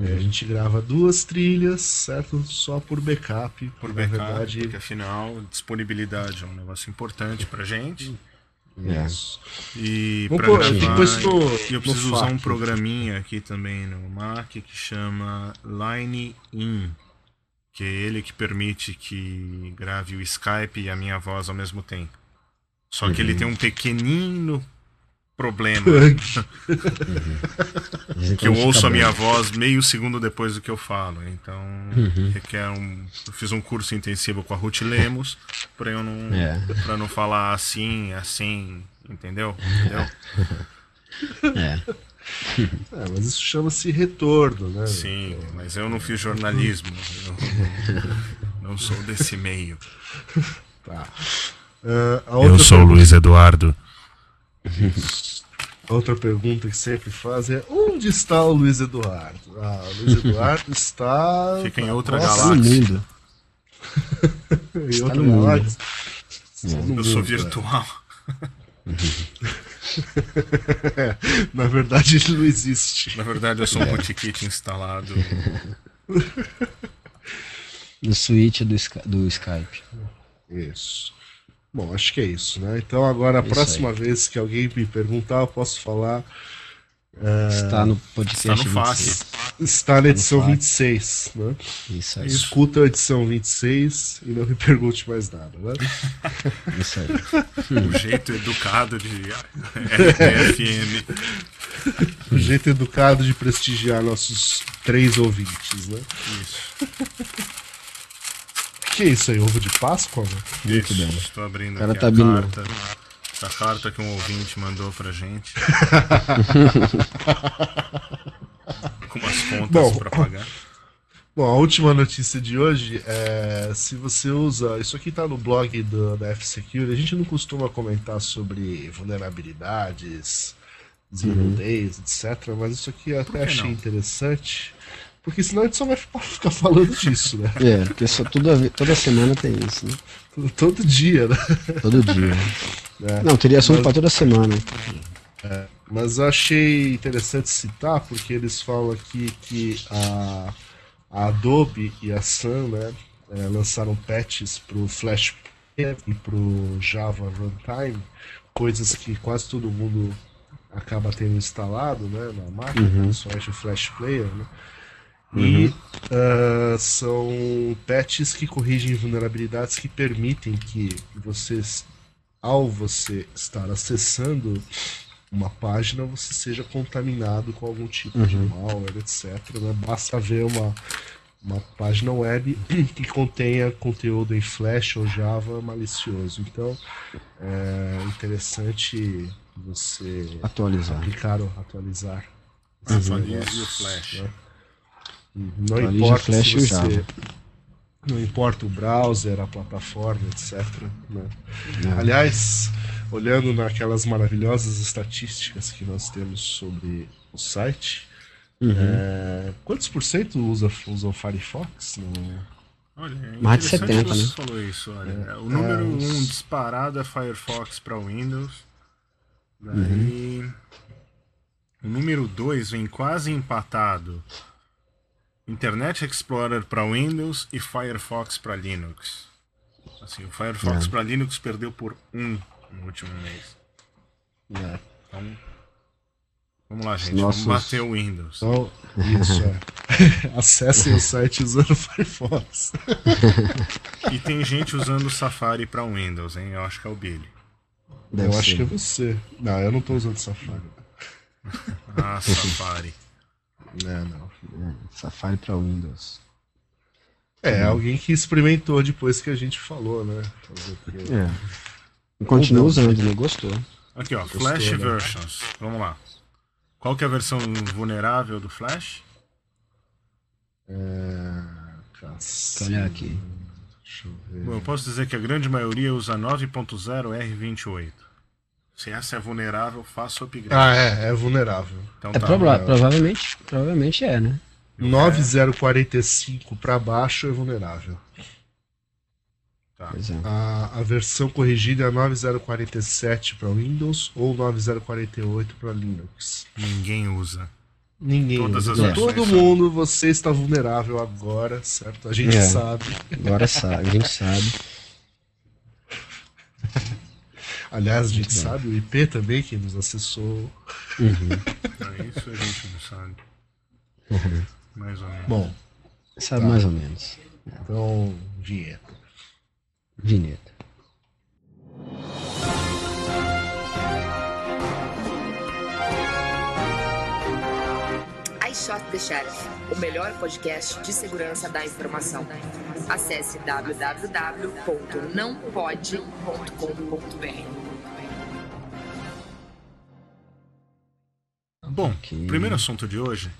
E a gente grava duas trilhas, certo? Só por backup. Por backup, verdade. porque afinal, disponibilidade é um negócio importante pra gente. É. Isso. E Vamos pra pôr- gravar, e eu preciso usar um FAQ. programinha aqui também no Mac que chama Line In, que é ele que permite que grave o Skype e a minha voz ao mesmo tempo. Só que ele tem um pequenino problema, Dizem que eu ouço a minha voz meio segundo depois do que eu falo. Então, requer um. Eu fiz um curso intensivo com a Ruth Lemos, pra eu não. É. Pra não falar assim, assim, entendeu? Entendeu? É. É, mas isso chama-se retorno, né? Sim, mas eu não fiz jornalismo. Eu não sou desse meio. Tá. Ah, a outra o Luiz Eduardo. A outra pergunta que sempre fazem é: onde está o Luiz Eduardo? Ah, o Luiz Eduardo está. Fica em outra Nossa, no galáxia. mundo. Em outra galáxia. Eu sou mundo, é. virtual. Na verdade, ele não existe. Na verdade, eu sou um bootkit instalado. No switch do, Sky- do Skype. Isso. Bom, acho que é isso, né? Então agora a Isso próxima vez que alguém me perguntar, eu posso falar. Está no podcast Está no FAQ. 26. Está na edição FAQ. 26, né? Isso aí. Escuta a edição 26 e não me pergunte mais nada, né? Isso aí. O jeito educado de RPFM. O jeito educado de prestigiar nossos três ouvintes, né? Isso. Que isso aí, ovo de Páscoa? Né? Muito bem. Estou abrindo O cara aqui tá a abrindo. carta. A carta que um ouvinte mandou pra gente. Com umas contas Bom. pra pagar. Bom, a última notícia de hoje é se você usa. Isso aqui tá no blog do, da F-Security. A gente não costuma comentar sobre vulnerabilidades, zero days, etc. Mas isso aqui eu até que achei não? interessante. Porque senão a gente só vai ficar falando disso, né? É, porque só toda, toda semana tem isso, né? Todo- Todo dia, né? Todo dia. É. Não, teria assunto pra toda semana. Mas eu achei interessante citar, porque eles falam aqui que a, a Adobe e a Sun né, eh, lançaram patches para o Flash Player e para o Java Runtime, coisas que quase todo mundo acaba tendo instalado né, na máquina, principalmente o Flash Player. Né? E ah, são patches que corrigem vulnerabilidades que permitem que vocês, ao você estar acessando uma página, você seja contaminado com algum tipo de malware, etc. né? Basta ver uma, uma página web que contenha conteúdo em Flash ou Java malicioso. Então, é interessante você Atualizar. aplicar ou atualizar Atualize negócios, o Flash. né? Não Atualize o importa Flash se o você não importa o browser, a plataforma, etc. né? É. Aliás, olhando naquelas maravilhosas estatísticas que nós temos sobre o site, Uhum. é, quantos por cento usa, usa o Firefox? No... Olha, é Mais de interessante 70, você né? falou isso. Olha. O número É, um os- disparado é Firefox para Windows. Daí. O número 2 vem quase empatado. Internet Explorer para Windows e Firefox para Linux. Assim, o Firefox É. para Linux perdeu por um no último mês. É. Então, vamos lá, gente. Nossos- Vamos bater o Windows. Então, isso é. Acessem o site usando o Firefox. E tem gente usando o Safari para Windows, hein? Eu acho que é o Billy. Deve eu acho ser. que é você. Não, eu não tô usando Safari. Ah, Safari. Não, não. É, Safari para Windows. É, alguém que experimentou depois que a gente falou, né? É. E continua Ou não. usando, né? Gostou. Aqui, ó. Gostou, Flash né? Versions. Vamos lá. Qual que é a versão vulnerável do Flash? É. Cacete. Olha aqui. Deixa eu ver. Bom, eu posso dizer que a grande maioria usa 9.0 R28. Se essa é vulnerável, faça o upgrade. Ah, é, é vulnerável. Então É tá. proba- provavelmente, provavelmente é, né? 9045 pra baixo é vulnerável. tá. É. A, a versão corrigida é 9047 para Windows ou 9048 para Linux. Ninguém usa. Ninguém. Todas as usa. Todo mundo, você está vulnerável agora, certo? A gente É. sabe. Agora sabe, a gente sabe. Aliás, a gente Muito bem. sabe o IP também que nos acessou. Uhum. É isso a gente não sabe. Mais ou menos. Bom, Sabe Tá. mais ou menos. então, vinheta. Vinheta. Shot the Sheriff, o melhor podcast de segurança da informação. Acesse www.nãopode.com.br. Bom, primeiro assunto de hoje.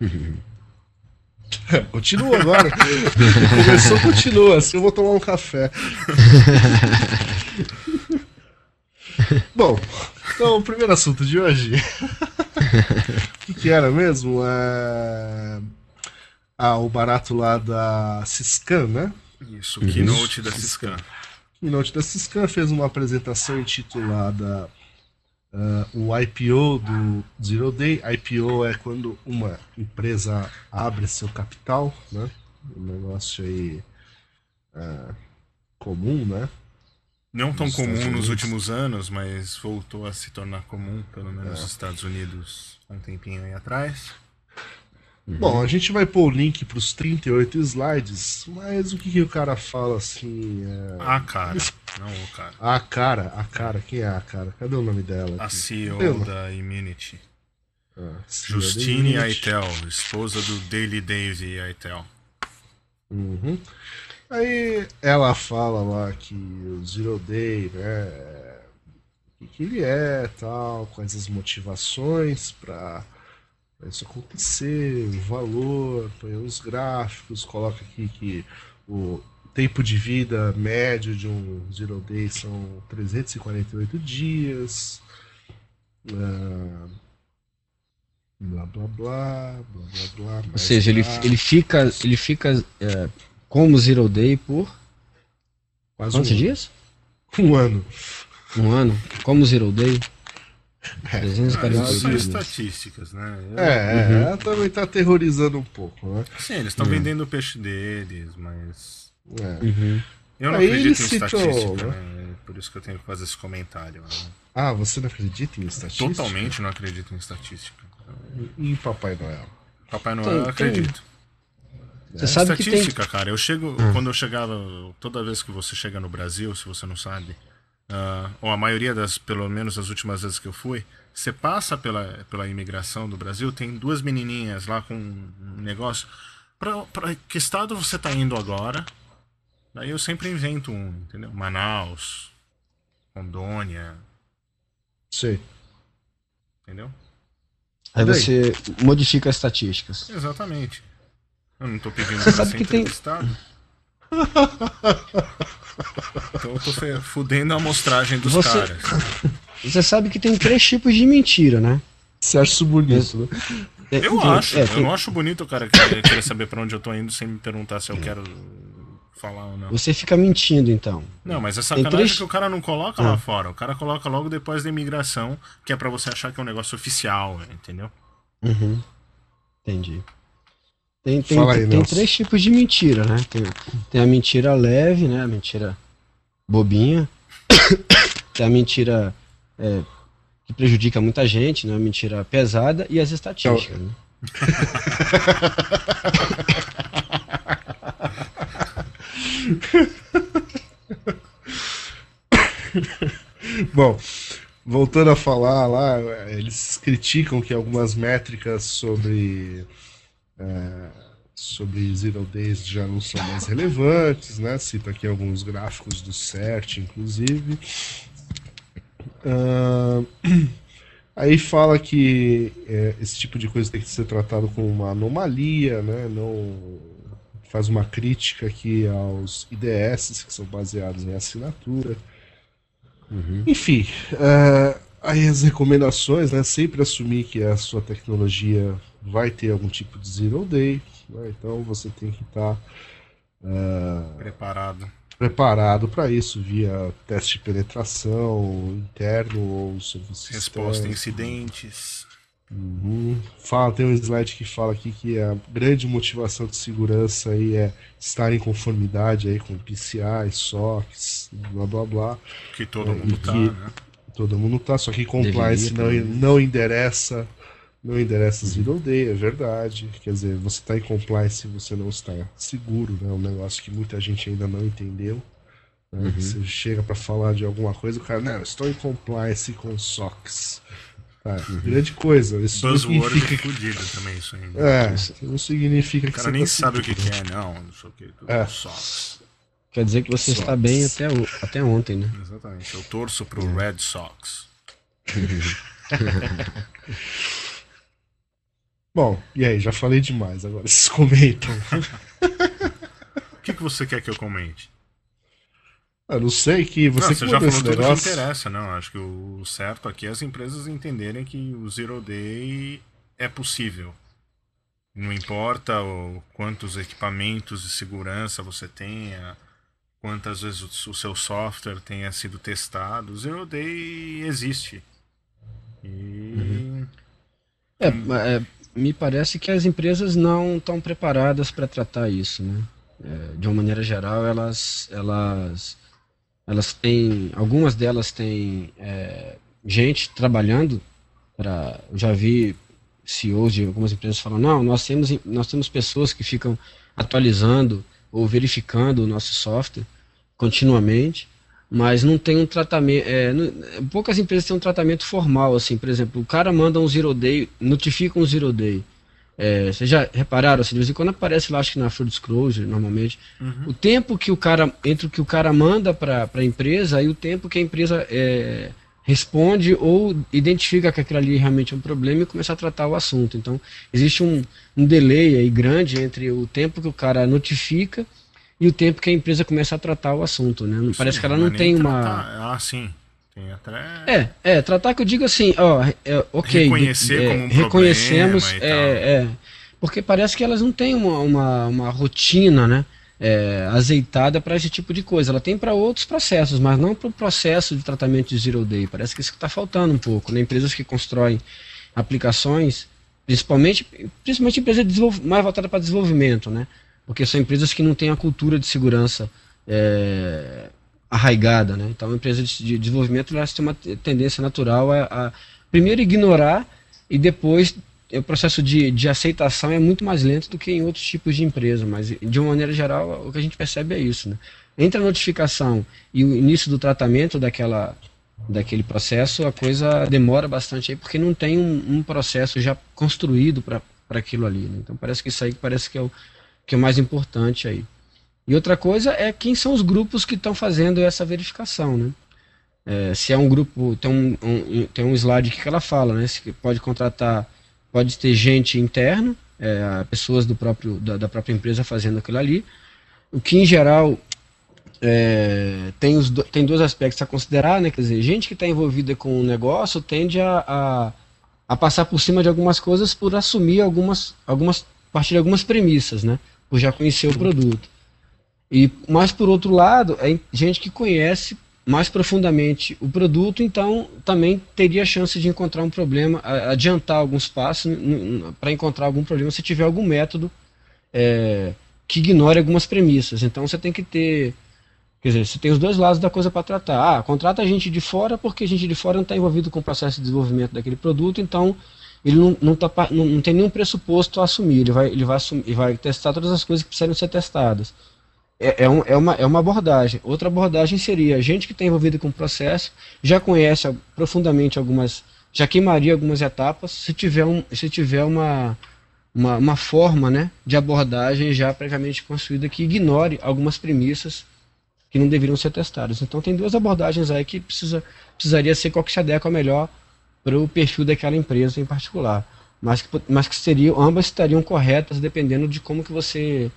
Continua agora. Começou, continua. Assim eu vou tomar um café. Bom, então o primeiro assunto de hoje. O que, que era mesmo? É... Ah, o barato lá da Ciscan, né? Isso, keynote da Ciscan. Keynote da Ciscan fez uma apresentação intitulada ah, o IPO do Zero Day. IPO é quando uma empresa abre seu capital, né? Um negócio aí ah, comum, né? Não tão Nos comum nos últimos anos, mas voltou a se tornar comum, pelo menos nos Estados Unidos, há um tempinho aí atrás. Bom, a gente vai pôr o link para os 38 slides, mas o que, que o cara fala assim? é, A cara, não o cara. A cara, a cara, quem é a cara? Cadê o nome dela? A aqui? CEO Eu não- da Immunity. Ah, CEO Justine. Aitel, esposa do Daily Dave Aitel. Uhum. Aí ela fala lá que o Zero Day, né? O que, ele é, tal, quais as motivações para isso acontecer, o valor, põe os gráficos, coloca aqui que o tempo de vida médio de um Zero Day são 348 dias. ah, blá blá blá, blá blá blá. Ou seja, ele, ele fica, ele fica é, como Zero Day por quase quantos um, dias? Um ano. Um ano? Como Zero Day? 348 isso são dias. estatísticas, né? Eu- É, é, ela também tá aterrorizando um pouco, né? Sim, eles estão vendendo o peixe deles, mas. É. Uhum. Eu não Aí acredito em citou, estatística, né? né? Por isso que eu tenho que fazer esse comentário. né? Ah, você não acredita em estatística? Totalmente não acredito em estatística. E Papai Noel? Papai Noel Tem- eu acredito. Você sabe que tem. estatística, cara. Eu chego. Quando eu chegava. Toda vez que você chega no Brasil, se você não sabe. ah, ou a maioria das, pelo menos as últimas vezes que eu fui, você passa pela, pela imigração do Brasil, tem duas menininhas lá com um negócio. Pra, pra que estado você tá indo agora? Daí eu sempre invento um, entendeu? Manaus, Rondônia, Sei. entendeu? Aí você modifica as estatísticas. Exatamente. Eu não tô pedindo Você pra sabe ser que tem- entrevistado. Então eu tô fudendo a amostragem dos Você- caras. Você sabe que tem três tipos de mentira, né? Você acha isso bonito, né? É, Eu então, acho. é, eu tem- não acho bonito o cara querer querer saber pra onde eu tô indo sem me perguntar se eu quero falar ou não. Você fica mentindo, então. Não, mas é sacanagem três- que o cara não coloca Ah. lá fora. O cara coloca logo depois da imigração, que é pra você achar que é um negócio oficial, entendeu? Uhum. Entendi. Tem, tem, aí, tem três tipos de mentira, né? Tem, tem a mentira leve, né? A mentira bobinha. tem a mentira é, que prejudica muita gente, né? A mentira pesada e as estatísticas. Né? Bom, voltando a falar lá, eles criticam que algumas métricas sobre é, sobre Zero Days já não são mais relevantes, né? Cita aqui alguns gráficos do CERT, inclusive. Ah, aí fala que é, esse tipo de coisa tem que ser tratado como uma anomalia, né? Não faz uma crítica aqui aos IDS que são baseados em assinatura. Enfim, é, aí as recomendações, né? Sempre assumir que a sua tecnologia vai ter algum tipo de zero day, né, então você tem que estar Preparado. preparado para isso via teste de penetração interno ou serviço Resposta a incidentes. Uhum. Fala, tem um slide que fala aqui que a grande motivação de segurança aí é estar em conformidade aí com PCI, SOX, blá blá blá. Que todo É, mundo tá, que- né? Todo mundo tá, só que compliance não, Deveria, pelo não endereça não endereça zero day, é verdade. Quer dizer, você está em compliance e você não está seguro, né? Um negócio que muita gente ainda não entendeu. né? Você chega para falar de alguma coisa, o cara, não, eu estou em compliance com SOX. Tá, grande coisa. Isso não Buzzword significa é fudido também, isso ainda. é, não significa O que cara você nem tá sabe o que, é, não, não sei o que. Tudo É. só. Quer dizer que você Sox. está bem até, o- até ontem, né? Exatamente. Eu torço pro É. Red Sox. Bom, e aí, já falei demais, agora vocês comentam. O que, que você quer que eu comente? Eu não sei que você, não, você que já falou tudo que negócio. interessa, não. Acho que o certo aqui é as empresas entenderem que o Zero Day é possível. Não importa o, quantos equipamentos de segurança você tenha, quantas vezes o, o seu software tenha sido testado, o Zero Day existe. E É, é, me parece que as empresas não estão preparadas para tratar isso, né? É, de uma maneira geral, elas, elas, elas têm, algumas delas têm é, gente trabalhando para, já vi CEOs de algumas empresas falando, não, nós temos, nós temos pessoas que ficam atualizando ou verificando o nosso software continuamente, mas não tem um tratamento. é, não- poucas empresas têm um tratamento formal, assim, por exemplo, o cara manda um zero day, notifica um zero day. É, vocês já repararam, assim, de vez em quando aparece lá, acho que na Full Disclosure, normalmente, o tempo que o cara, entre o que o cara manda para a empresa e o tempo que a empresa é, responde ou identifica que aquilo ali realmente é um problema e começa a tratar o assunto. Então, existe um, um delay aí grande entre o tempo que o cara notifica e o tempo que a empresa começa a tratar o assunto, né? Parece que ela não tem nem uma... tratar- Ah, sim. Tem até. É, é, tratar que eu digo assim, ó, é, ok. Reconhecer é, como um reconhecemos, é, é, porque parece que elas não têm uma, uma, uma rotina, né, é, azeitada para esse tipo de coisa. Ela tem para outros processos, mas não para o processo de tratamento de zero day. Parece que isso está faltando um pouco, né? Empresas que constroem aplicações, principalmente, principalmente empresas mais voltadas para desenvolvimento, né? Porque são empresas que não têm a cultura de segurança é, arraigada, né? Então, empresas de, de desenvolvimento elas têm uma te- tendência natural a, a primeiro ignorar e depois o processo de, de aceitação é muito mais lento do que em outros tipos de empresa, mas de uma maneira geral o que a gente percebe é isso, né? Entre a notificação e o início do tratamento daquela daquele processo, a coisa demora bastante aí porque não tem um, um processo já construído para aquilo ali, né? Então parece que isso aí parece que é o que é o mais importante aí. E outra coisa é quem são os grupos que estão fazendo essa verificação, né? É, se é um grupo, tem um, um- tem um slide que ela fala, né? Se pode contratar, pode ter gente interno, é, pessoas do próprio, da, da própria empresa fazendo aquilo ali. O que em geral é, tem, os, tem dois aspectos a considerar, né? Quer dizer, gente que está envolvida com o negócio tende a, a, a passar por cima de algumas coisas por assumir algumas, algumas, partir de algumas premissas, né? Por já conhecer o produto. E mais por outro lado, é gente que conhece mais profundamente o produto, então também teria a chance de encontrar um problema, adiantar alguns passos para encontrar algum problema se tiver algum método é, que ignore algumas premissas. Então você tem que ter. Quer dizer, você tem os dois lados da coisa para tratar. Ah, contrata gente de fora porque a gente de fora não está envolvido com o processo de desenvolvimento daquele produto, então ele não, não, tá, não, não tem nenhum pressuposto a assumir. Ele vai, ele vai, assumir, ele vai testar todas as coisas que precisam ser testadas é, é, um, é, uma, é uma abordagem. Outra abordagem seria gente que está envolvida com o processo, já conhece profundamente algumas, já queimaria algumas etapas, se tiver, um, se tiver uma, uma, uma forma né, de abordagem já previamente construída que ignore algumas premissas que não deveriam ser testadas. Então tem duas abordagens aí que precisa, precisaria ser qual que se adequa melhor para o perfil daquela empresa em particular. Mas que, mas que seriam, ambas estariam corretas dependendo de como que você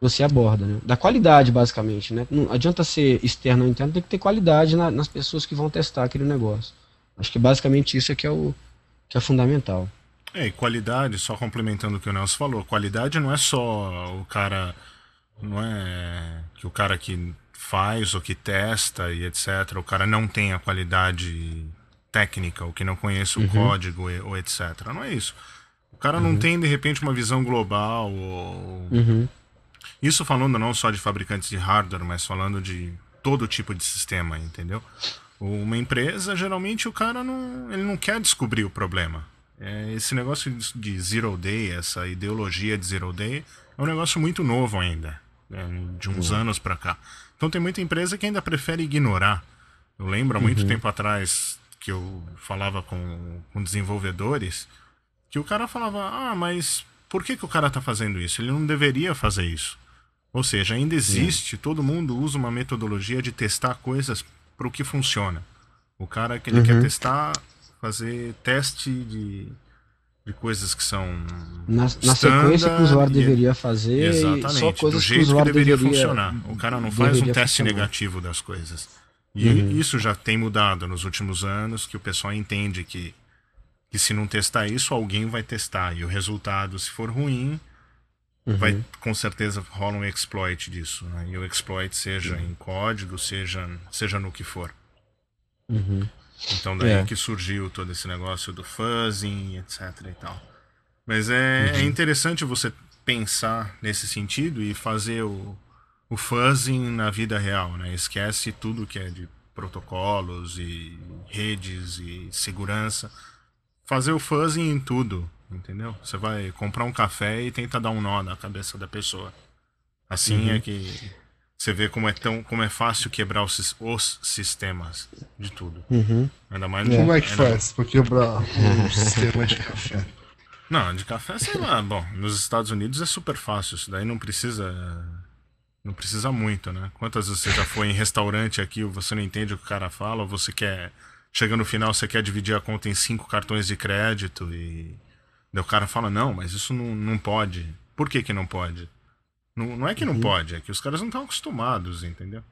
você aborda, né? Da qualidade, basicamente, né? Não adianta ser externo ou interno, tem que ter qualidade na, nas pessoas que vão testar aquele negócio. Acho que basicamente isso é que é o que é fundamental. É, e qualidade, só complementando o que o Nelson falou, qualidade não é só o cara, não é que o cara que faz ou que testa e etc, o cara não tem a qualidade técnica, ou que não conhece o uhum. código ou etc. Não é isso. O cara uhum. não tem, de repente, uma visão global ou... Uhum isso falando não só de fabricantes de hardware, mas falando de todo tipo de sistema, entendeu? Uma empresa, geralmente o cara não, ele não quer descobrir o problema. É, esse negócio de zero day, essa ideologia de zero day, é um negócio muito novo ainda, né, de uns uhum. anos para cá. Então tem muita empresa que ainda prefere ignorar. Eu lembro há muito uhum. tempo atrás que eu falava com, com desenvolvedores que o cara falava: Ah, mas por que, que o cara está fazendo isso? Ele não deveria fazer isso. Ou seja, ainda existe, todo mundo usa uma metodologia de testar coisas para o que funciona. O cara que ele uhum. quer testar, fazer teste de, de coisas que são. Na, na sequência que o usuário e, deveria fazer. Exatamente, só coisas do jeito que, o que deveria, deveria, funcionar. O cara não faz um teste funcionar. negativo das coisas. E uhum. isso já tem mudado nos últimos anos, que o pessoal entende que, que se não testar isso, alguém vai testar. E o resultado, se for ruim, Uhum. Vai, com certeza rola um exploit disso. Né? E o exploit seja uhum. em código, seja, seja no que for. Uhum. Então daí é. que surgiu todo esse negócio do fuzzing, etc e tal. Mas é, é uhum. interessante você pensar nesse sentido e fazer o, o fuzzing na vida real, né? Esquece tudo que é de protocolos e redes e segurança. Fazer o fuzzing em tudo, entendeu? Você vai comprar um café e tenta dar um nó na cabeça da pessoa. Assim uhum. é que você vê como é tão como é fácil quebrar os, os sistemas de tudo. Uhum. Ainda mais é. Como é que faz para quebrar o sistema de café? Não, de café, sei lá. Bom, nos Estados Unidos é super fácil. Isso daí não precisa. Não precisa muito, né? Quantas vezes você já foi em restaurante aqui, você não entende o que o cara fala, ou você quer. Chega no final, você quer dividir a conta em cinco cartões de crédito e Daí o cara fala, não, mas isso não, não pode. Por que, que não pode? Não, não é que não uhum. pode, é que os caras não estão acostumados, entendeu?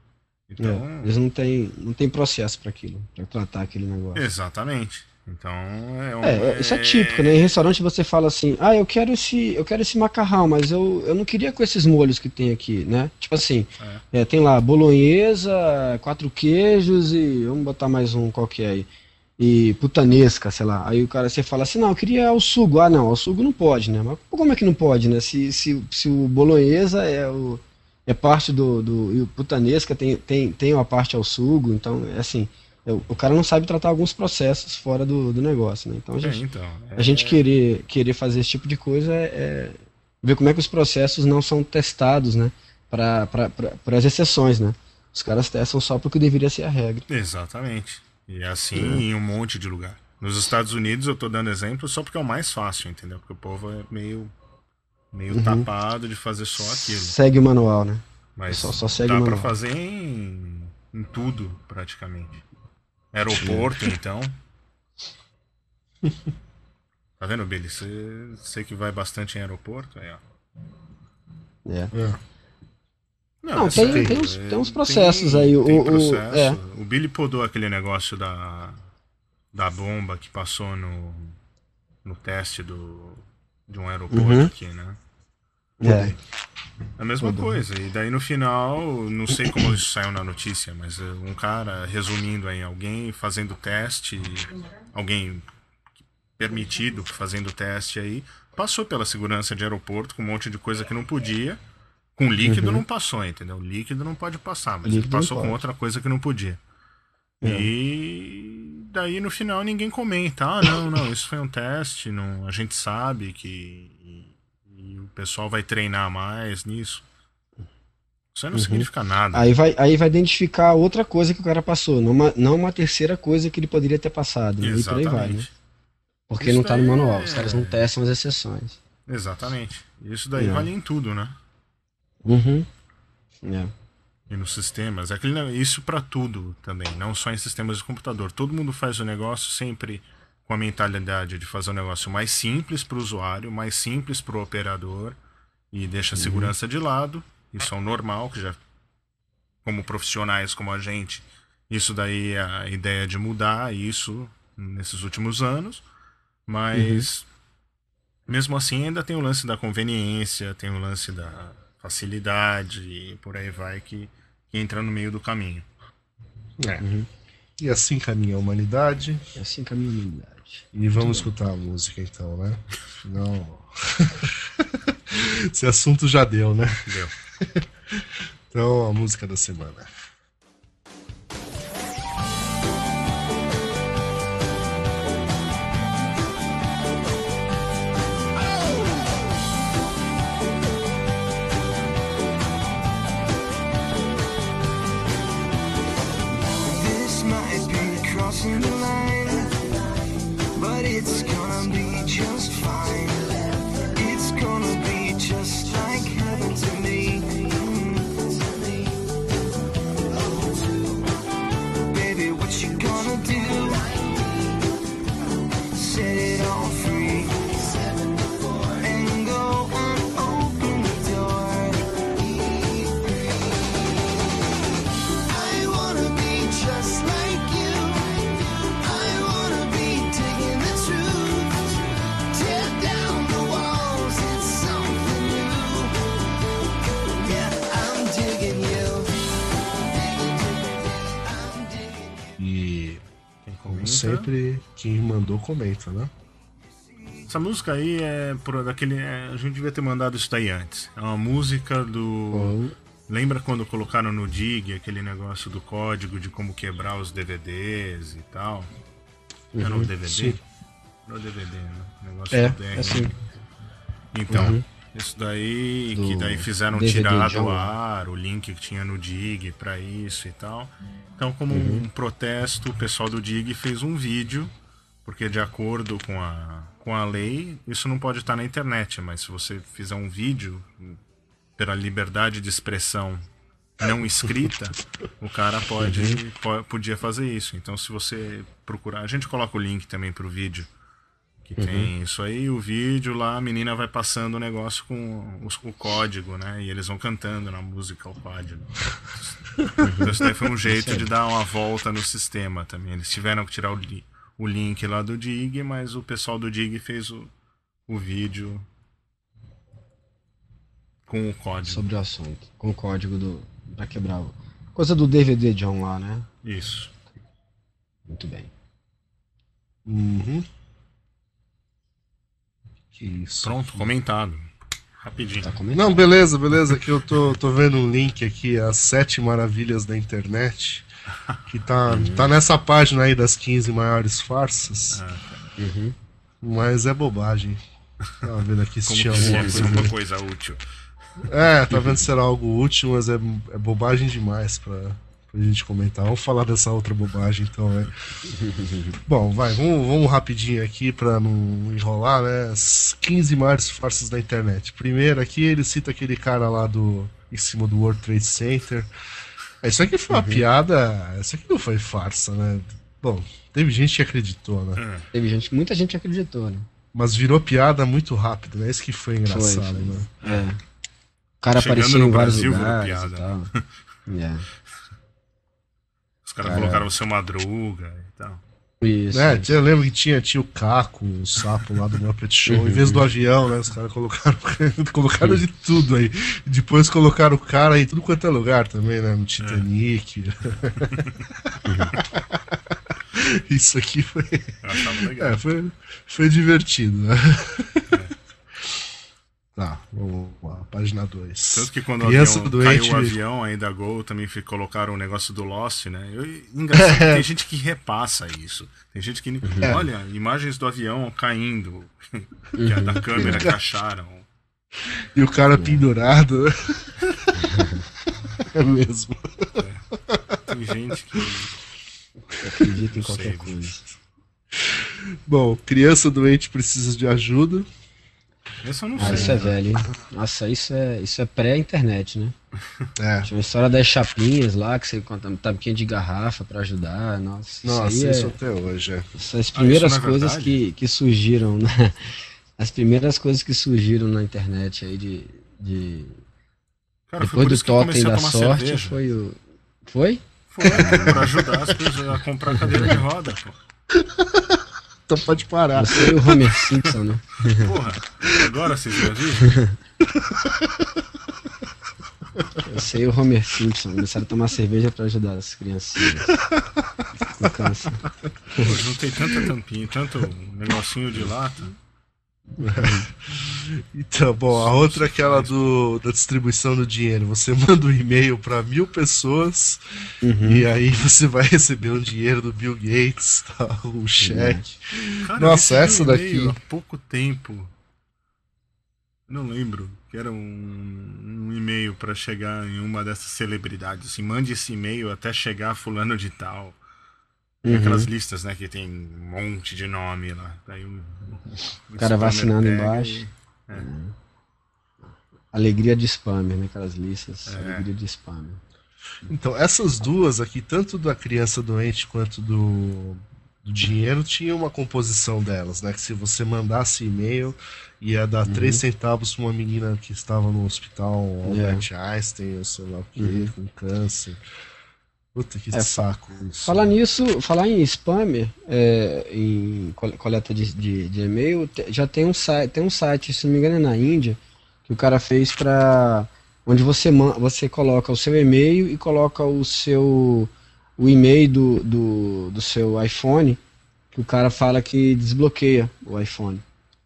Então... É, eles não têm, não têm processo para aquilo, para tratar aquele negócio. Exatamente. Então é, um, é, é, Isso é típico, né? Em restaurante você fala assim, ah, eu quero esse, eu quero esse macarrão, mas eu, eu não queria com esses molhos que tem aqui, né? Tipo assim, é. É, tem lá bolonhesa, quatro queijos e vamos botar mais um qualquer aí e putanesca, sei lá. Aí o cara você fala assim, não, eu queria o sugo. Ah, não, o sugo não pode, né? Mas como é que não pode, né? Se, se, se o bolonhesa é o é parte do, do e o putanesca tem, tem, tem uma parte ao sugo, então é assim, o cara não sabe tratar alguns processos fora do, do negócio, né? Então a é, gente, é, então, é... a gente querer, querer fazer esse tipo de coisa é, é, ver como é que os processos não são testados, né? Para as exceções, né? Os caras testam só porque deveria ser a regra. Exatamente. E é assim em um monte de lugar. Nos Estados Unidos eu tô dando exemplo só porque é o mais fácil, entendeu? Porque o povo é meio, meio uhum. tapado de fazer só aquilo. Segue o manual, né? Mas só, só segue dá para fazer em, em tudo, praticamente. Aeroporto, então. Tá vendo, Billy? Você, que vai bastante em aeroporto, aí, ó. É. é. Não, não tem, tem, tem, uns, tem uns processos tem, aí. O, processo. O, é. o Billy podou aquele negócio da, da bomba que passou no, no teste do, de um aeroporto uhum. aqui, né? É. A mesma coisa. E daí no final, não sei como isso saiu na notícia, mas eh, um cara, resumindo aí, alguém fazendo teste, alguém permitido fazendo teste aí, passou pela segurança de aeroporto com um monte de coisa que não podia. Com líquido Uhum. não passou, entendeu? Líquido não pode passar, mas ele Líquido não passou com outra coisa que não podia. É. E daí no final ninguém comenta, ah, não, não, isso foi um teste, não, a gente sabe que e- o pessoal vai treinar mais nisso. Isso aí não Uhum. significa nada. Aí vai, aí vai identificar outra coisa que o cara passou, não uma, não uma terceira coisa que ele poderia ter passado. né? E por aí vai, né? Exatamente. Porque Isso não tá no manual, é- os caras não testam as exceções. Exatamente. Isso daí É. vale em tudo, né? Uhum. É. E nos sistemas. É isso para tudo também, não só em sistemas de computador. Todo mundo faz o negócio sempre com a mentalidade de fazer o negócio mais simples para o usuário, mais simples para o operador e deixa a segurança de lado. Isso é o normal, que já como profissionais como a gente, isso daí é a ideia de mudar isso nesses últimos anos, mas mesmo assim ainda tem o lance da conveniência, tem o lance da facilidade e por aí vai que, que entra no meio do caminho. É. E assim caminha a humanidade. É assim que a humanidade. E vamos escutar a música então, né? Não. Esse assunto já deu, né? Deu. Então, a música da semana. Sempre, quem mandou comenta, né? Essa música aí é por daquele. é, a gente devia ter mandado isso daí antes. É uma música do. Lembra quando colocaram no Dig aquele negócio do código de como quebrar os DVDs e tal? Era um DVD? sim. Era um DVD, né? Negócio É, do DRM. é assim. Então, Uhum. Isso daí, que daí fizeram DVD tirar do ar o link que tinha no Dig pra isso e tal. Então, como Uhum. um protesto, o pessoal do Dig fez um vídeo, porque de acordo com a, com a lei, isso não pode estar na internet, mas se você fizer um vídeo pela liberdade de expressão não escrita, o cara pode, Uhum. po- podia fazer isso. Então, se você procurar, a gente coloca o link também pro vídeo que Uhum. tem isso aí, o vídeo lá, a menina vai passando o negócio com os- o código, né? E eles vão cantando na música o código. Então isso daí foi um jeito de dar uma volta no sistema também. Eles tiveram que tirar o, li- o link lá do Dig, mas o pessoal do Dig fez o, o vídeo com o código. sobre o assunto, com o código do pra quebrar. Coisa do DVD John lá, né? Isso. Muito bem. Uhum. Que isso. Pronto, comentado. Rapidinho. Tá comentando. Não, beleza, beleza. Que eu tô, tô vendo um link aqui, as sete maravilhas da internet. Que tá, tá nessa página aí das 15 maiores farsas. Uhum. Mas é bobagem. Tava vendo aqui se tinha alguma é coisa. alguma coisa útil. É, tá vendo se era algo útil, mas é, é bobagem demais pra, pra gente comentar. Vamos falar dessa outra bobagem então, né? Bom, vai, vamos, vamos rapidinho aqui pra não enrolar, né? As 15 maiores farsas da internet. Primeiro aqui ele cita aquele cara lá do. em cima do World Trade Center. É, Isso aqui foi uma piada. Isso aqui não foi farsa, né? Bom, teve gente que acreditou, né? Teve gente, muita gente acreditou, né? Mas virou piada muito rápido, né? Isso que foi Foi, engraçado, foi. né? É. O cara Chegando aparecia no em vários Brasil, virou lugares piada, e tal. É. Os caras Cara. colocaram o seu madruga e tal. Isso. Tinha- Eu lembro que tinha, tinha o Caco, o sapo lá do Muppet Show. Em vez do avião, né? Os caras colocaram, colocaram de tudo aí. Depois colocaram o cara em tudo quanto é lugar também, né? No Titanic. Isso aqui foi, Eu achava legal. é, foi, foi divertido, né? Tá, vamos lá, página 2. Tanto que quando o Criança avião, doente. caiu o avião aí da Gol, também colocaram o negócio do Lost, né? Eu, engraçado, tem gente que repassa isso. Tem gente que. É. Olha, imagens do avião caindo. que é da câmera que acharam. E o cara pendurado. né? é mesmo. Tem gente que. Acredita em qualquer sei. coisa. Bom, criança doente precisa de ajuda. Esse eu não Ah, sei. isso é velho, hein? Nossa, isso é, isso é pré-internet, né? É. Tinha uma história das chapinhas lá, que você conta tampinha de garrafa pra ajudar. Nossa, Nossa, isso aí isso é, até hoje. É. são as primeiras não é coisas verdade? que, que surgiram, né? As primeiras coisas que surgiram na internet aí de. de... Cara, Depois do totem da sorte cerveja. foi o. Foi? Foi, pra ajudar as pessoas a comprar cadeira de roda, pô. Então pode parar. Você e o Homer Simpson, né? Porra, agora vocês me avisam? Você e o Homer Simpson começaram a tomar cerveja pra ajudar as criancinhas. Com câncer. Pô, juntei tanta tampinha, tanto negocinho de lata. Então, bom, a outra é aquela do, da distribuição do dinheiro. Você manda um e-mail para mil pessoas Uhum. e aí você vai receber um dinheiro do Bill Gates, tá? um cheque. Cara, Nossa, essa um daqui- Há pouco tempo. Não lembro. Que era um, um e-mail pra chegar em uma dessas celebridades. Assim, mande esse e-mail até chegar fulano de tal. Tem Uhum. aquelas listas, né? Que tem um monte de nome lá. Daí o, o cara vai spammer assinando pega embaixo. e- Alegria de spammer, né? Aquelas listas. É. Alegria de spammer. Então, essas duas aqui, tanto da criança doente quanto do, do dinheiro, tinha uma composição delas, né? Que se você mandasse e-mail, ia dar Uhum. 3 centavos pra uma menina que estava no hospital É. Albert Einstein, ou sei lá o que, Uhum. com câncer. Puta que É, saco isso. Falar nisso, falar em spammer, é, em col- coleta de, de, de e-mail, já tem um site, tem um site, se não me engano é na Índia, que o cara fez pra. onde você você coloca o seu e-mail e coloca o seu o e-mail do, do, do seu iPhone, que o cara fala que desbloqueia o iPhone.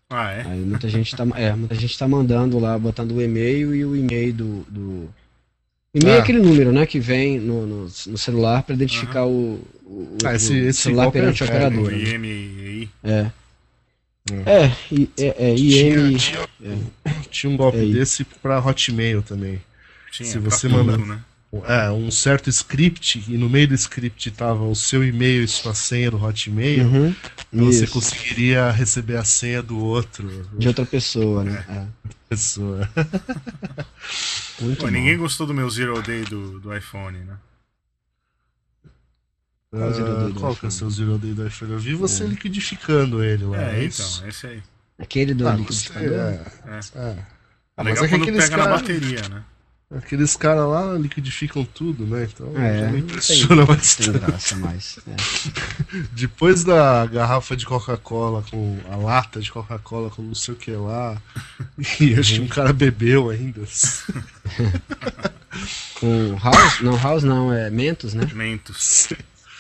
Ah, é? Aí muita gente tá, é, muita gente tá mandando lá, botando o e-mail e o e-mail do. do... E-mail é Ah. aquele número, né, que vem no, no, no celular para identificar o, o, Ah, o- esse- o esse celular perante a pega, O operadora. né? IMEI. É. É, e- é, é, IM. Tinha, tinha um golpe É desse pra Hotmail também. Tinha, Se você tudo, manda- né? É, um certo script, e no meio do script tava o seu e-mail e sua senha do Hotmail, Uhum, você conseguiria receber a senha do outro de outra pessoa, né? É. pessoa. Pô, ninguém gostou do meu Zero Day do, do iPhone, né? Qual o zero Ah, day do qual que é o iPhone? seu zero day do iPhone? Eu vi você liquidificando ele lá. É, é então, isso? esse aí. Aquele do Ah, você, liquidificador? é, É. é. Ah, mas Legal é que quando aqueles pega na caras bateria, né? Aqueles cara lá liquidificam tudo, né? Então É, já me não impressiona Tem bastante. graça mais. É. Depois da garrafa de Coca-Cola com a lata de Coca-Cola com não sei o que lá. E acho que um cara bebeu ainda. Com House? Não, House não, é Mentos, né? Mentos.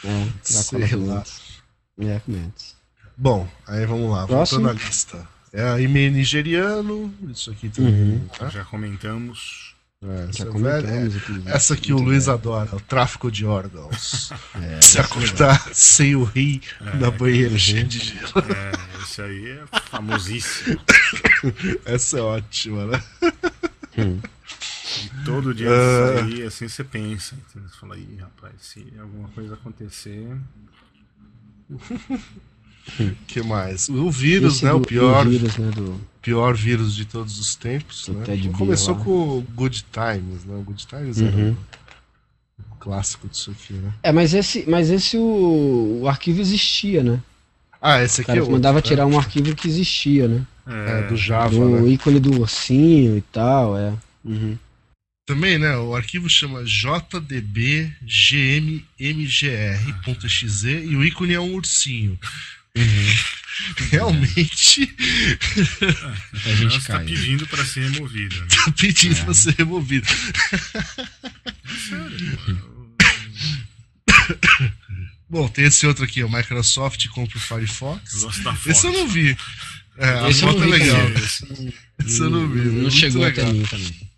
É, Sei lá. Mentos. É, Mentos. Bom, aí vamos lá, Próximo. voltando à lista. É a e-mail nigeriano, isso aqui também. Uhum. Tá? Já comentamos. É, essa, é velha. inclusive. essa que o Luiz velho. adora, o tráfico de órgãos. É, Se acordar sem o rim É, na banheira cheia de gelo. É, esse aí é famosíssimo. Essa é ótima, né? E todo dia isso aí, assim você pensa. Entendeu? Você fala, ih, rapaz, se alguma coisa acontecer. que mais? O vírus, Esse né? do- o pior, do vírus, né? Do, pior vírus de todos os tempos. Né? Começou lá. com o Good Times, né? O Good Times era Uhum. o clássico disso aqui, né? É, mas esse, mas esse o, o arquivo existia, né? Ah, esse O aqui cara é outro, mandava né? tirar um arquivo que existia, né? É, do Java, Do né? ícone do ursinho e tal, é. Uhum. Também, né? O arquivo chama jdbgmmgr.exe e o ícone é um ursinho. Realmente A gente tá cai. pedindo pra ser removido. Né? tá pedindo pra ser removido. Bom, tem esse outro aqui, o Microsoft compra o Eu Firefox. gosto da foto. Esse eu não vi. É, a Esse eu foto é não vi legal. também. Esse eu não vi. Não muito chegou legal. até mim também.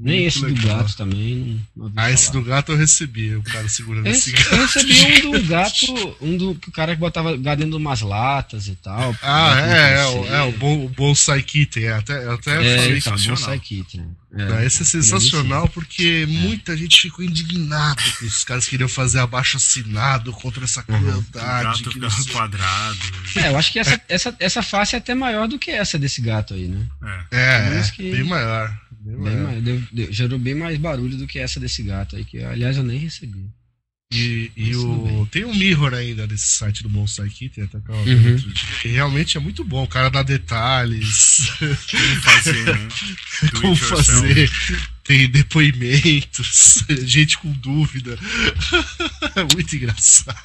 Nem Muito esse do legal. gato também. Não, não Ah, esse falar. do gato eu recebi, o cara segurando esse recebi, gato. eu recebi um do gato, um do que o cara que botava gato dentro de umas latas e tal. Ah, é, é, no o, é o Bon- o Bonsai Kitten, é, até, eu até É, falei então, bonsai kit, né? Não, esse é sensacional porque É. muita gente ficou indignada que os caras queriam fazer abaixo assinado contra essa O crueldade. gato que quadrado. É, eu acho que essa, essa, essa face é até maior do que essa desse gato aí, né? É. É, é, que- bem maior. Bem Bem maior. mais- deu- deu- gerou bem mais barulho do que essa desse gato aí, que aliás eu nem recebi. E, e o, tem um mirror ainda desse site do Bonsai Kitten, até Uhum. vendo outro dia, que realmente é muito bom. O cara dá detalhes, Como fazer, né? Como fazer, tem depoimentos, gente com dúvida. É muito engraçado.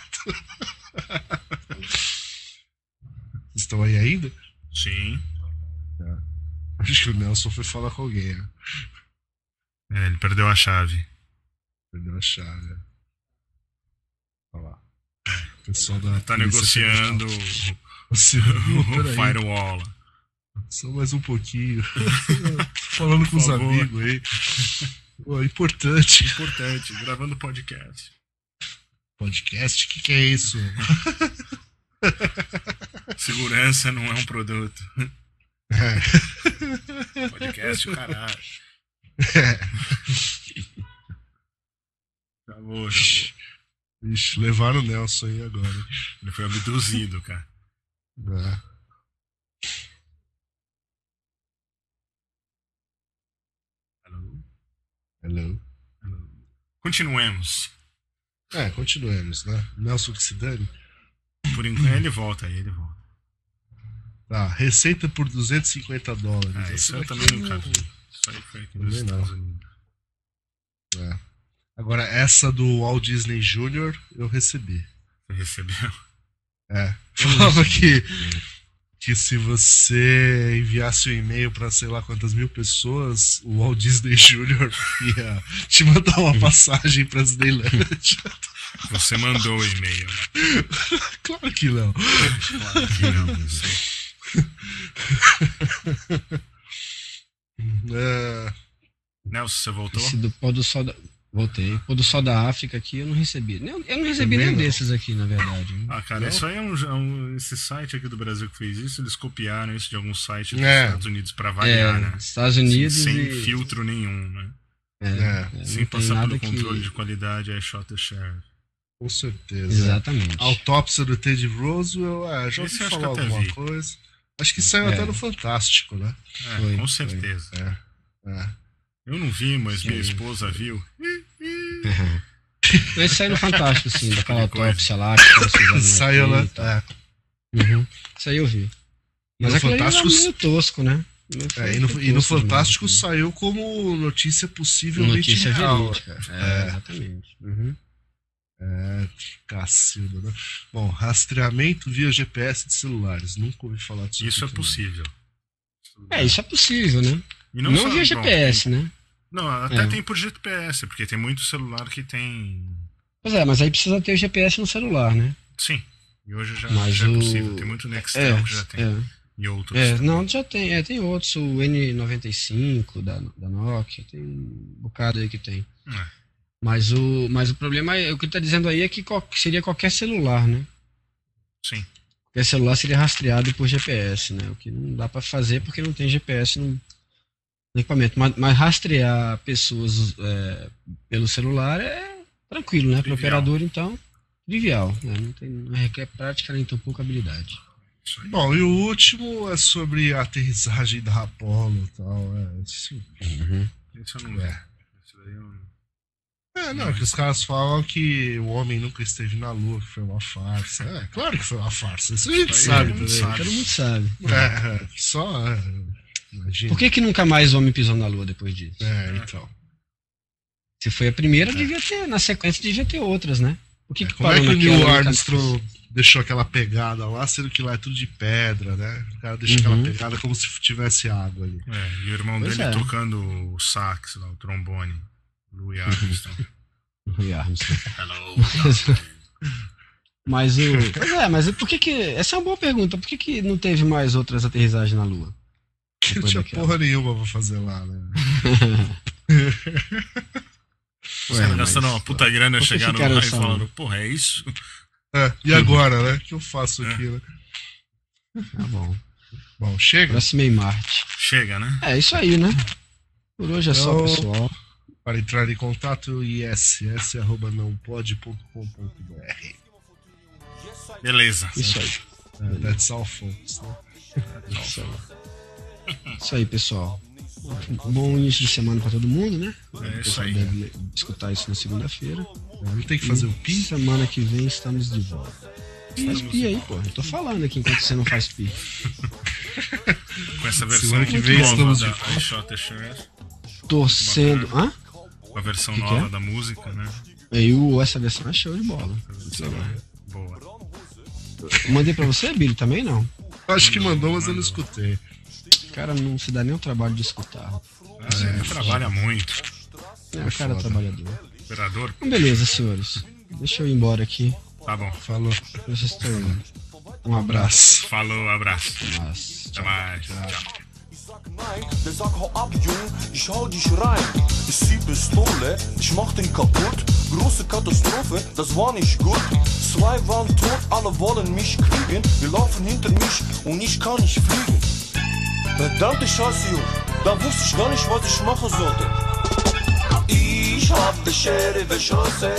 Vocês estão aí ainda? Sim. Acho que o Nelson foi falar com alguém, né? É, ele perdeu a chave. Perdeu a chave. Olha lá. O pessoal da Tá negociando o, firewall. só mais um pouquinho. Falando com os amigos aí. Pô, importante. Importante, gravando podcast. Podcast, o que, que é isso? Segurança não é um produto. É. Podcast, o caralho. Acabou, acabou. Ixi, levaram o Nelson aí agora. Ele foi abduzido, cara. É. Hello. Continuemos. É, continuemos, né? Nelson que se dane. Por enquanto, ele volta aí, ele volta. Tá, receita por 250 dólares. Ah, isso eu também nunca vi. Isso aí foi aqui nos Também não. Estados Unidos. É. Agora, essa do Walt Disney Jr. eu recebi. Você recebeu? É. Falava que, que se você enviasse um e-mail pra sei lá quantas mil pessoas, o Walt Disney Jr. ia te mandar uma passagem pra Disneylandia. Você mandou o e-mail, né? claro que não. Claro que não. sei. É, Nelson, você voltou? Esse do pôr do sol da. Voltei. Pôr do sol da África aqui eu não recebi. Eu não recebi Também nenhum não. desses aqui, na verdade. Ah, cara, isso aí é um, é um- Esse site aqui do Brasil que fez isso, eles copiaram isso de algum site dos É. Estados Unidos pra variar, É, né? Estados Sem, Unidos sem e. filtro nenhum, né? É, É. é, sem passar pelo que- controle de qualidade, é shot the sheriff. com certeza. Exatamente. Autópsia do Ted Roswell, é, já ouvi falar que alguma vi. coisa. Acho que saiu É. até no Fantástico, né? É, Foi, com foi. certeza. É. É. Eu não vi, mas Sim. minha esposa viu. Esse saiu no Fantástico, sim, daquela Tipo coisa. autópsia lá. Saiu lá. E tal. É. Uhum. Isso aí eu vi. Mas no ali era Fantástico- meio tosco, né? É, e, no, foi e no Fantástico assim. saiu como notícia possivelmente Notícia real. verídica. É, exatamente. Uhum. É, cacilda, né? Bom, rastreamento via GPS de celulares. Nunca ouvi falar disso. Isso é também. possível. É, isso é possível, né? E Não, só- via bom, GPS, né? Não, até É. tem por GPS, porque tem muito celular que tem. Pois é, mas aí precisa ter o GPS no celular, né? Sim. E hoje já, Mas já é o- possível. Tem muito Nextel É, que já tem. é. E outros. É, também. não, já tem. É, tem outros, o N95 da, da Nokia, tem um bocado aí que tem. É. Mas o, mas o problema, é, o que ele tá dizendo aí é que qual- seria qualquer celular, né? Sim. Qualquer celular seria rastreado por GPS, né? O que não dá pra fazer porque não tem GPS no, no equipamento. Mas, mas rastrear pessoas é, pelo celular é tranquilo, né? Para Trivial. operador, então, trivial. Né? Não, tem, não requer prática nem tão pouca habilidade. Isso. Bom, e o último é sobre a aterrissagem da Apollo e tal. É, isso, Esse eu não é. Esse daí eu não- É, não, que os caras falam que o homem nunca esteve na Lua, que foi uma farsa. É, claro que foi uma farsa. Isso a gente sabe todo mundo também. sabe. Todo mundo sabe. É, é, só. É, imagina. Por que, que nunca mais o homem pisou na lua depois disso? É, então. Se foi a primeira, devia ter, na sequência devia ter outras, né? Por que, que Como é que o Neil né, Armstrong deixou aquela pegada lá, sendo que lá é tudo de pedra, né? O cara deixa Uhum. aquela pegada como se tivesse água ali. É, e o irmão Pois dele é. tocando o sax, lá, o trombone. Louis Armstrong. Louis Armstrong. Hello. Mas o. Pois é, mas por que que. Essa é uma boa pergunta. Por que, que não teve mais outras aterrissagens na Lua? Que não tinha porra nenhuma pra fazer lá, né? Os Ué, caras gastando uma puta grana, ficaram lá e só- falando, porra, é isso? É, e agora, né? O que eu faço aqui, né? Tá bom. Bom, chega. Próximo em Marte. Chega, né? É isso aí, né? Por hoje é só, Então- pessoal. Para entrar em contato, iss.nãopode.com.br. Beleza. Isso aí. É, that's all, folks. Né? Isso aí. Isso aí, pessoal. Um bom início de semana pra todo mundo, né? É isso aí. deve escutar isso na segunda-feira. Não tem que fazer o pi. Semana que vem estamos de volta. Faz pi aí, pô. Eu tô falando aqui enquanto você não faz pi. Com essa versão Semana que vem estamos da de I Shot a Sheriff, Torcendo. Hã? Com a versão Que que nova é? da música, né? Eu, essa versão é show de bola. Boa. Mandei pra você, Billy, também não? Acho que mandou, mas eu não escutei. O cara não se dá nem o trabalho de escutar. Você trabalha muito. É, o cara é trabalhador. Operador, Então, beleza, senhores. Deixa eu ir embora aqui. tá bom. Falou. Vocês estão. Um abraço. Falou, abraço. Mas, Até mais. Tchau. Nein, der sagt hau ab, Jung, ich hau dich rein. Ich zieh Pistole, ich mach den kaputt. Große Katastrophe, das war nicht gut. Zwei waren tot, alle wollen mich kriegen. Wir laufen hinter mich und ich kann nicht fliegen. Verdammte Scheiße, Jung, da wusste ich gar nicht, was ich machen sollte. Ich hab die Schere verschossen,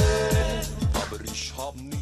aber ich hab nicht.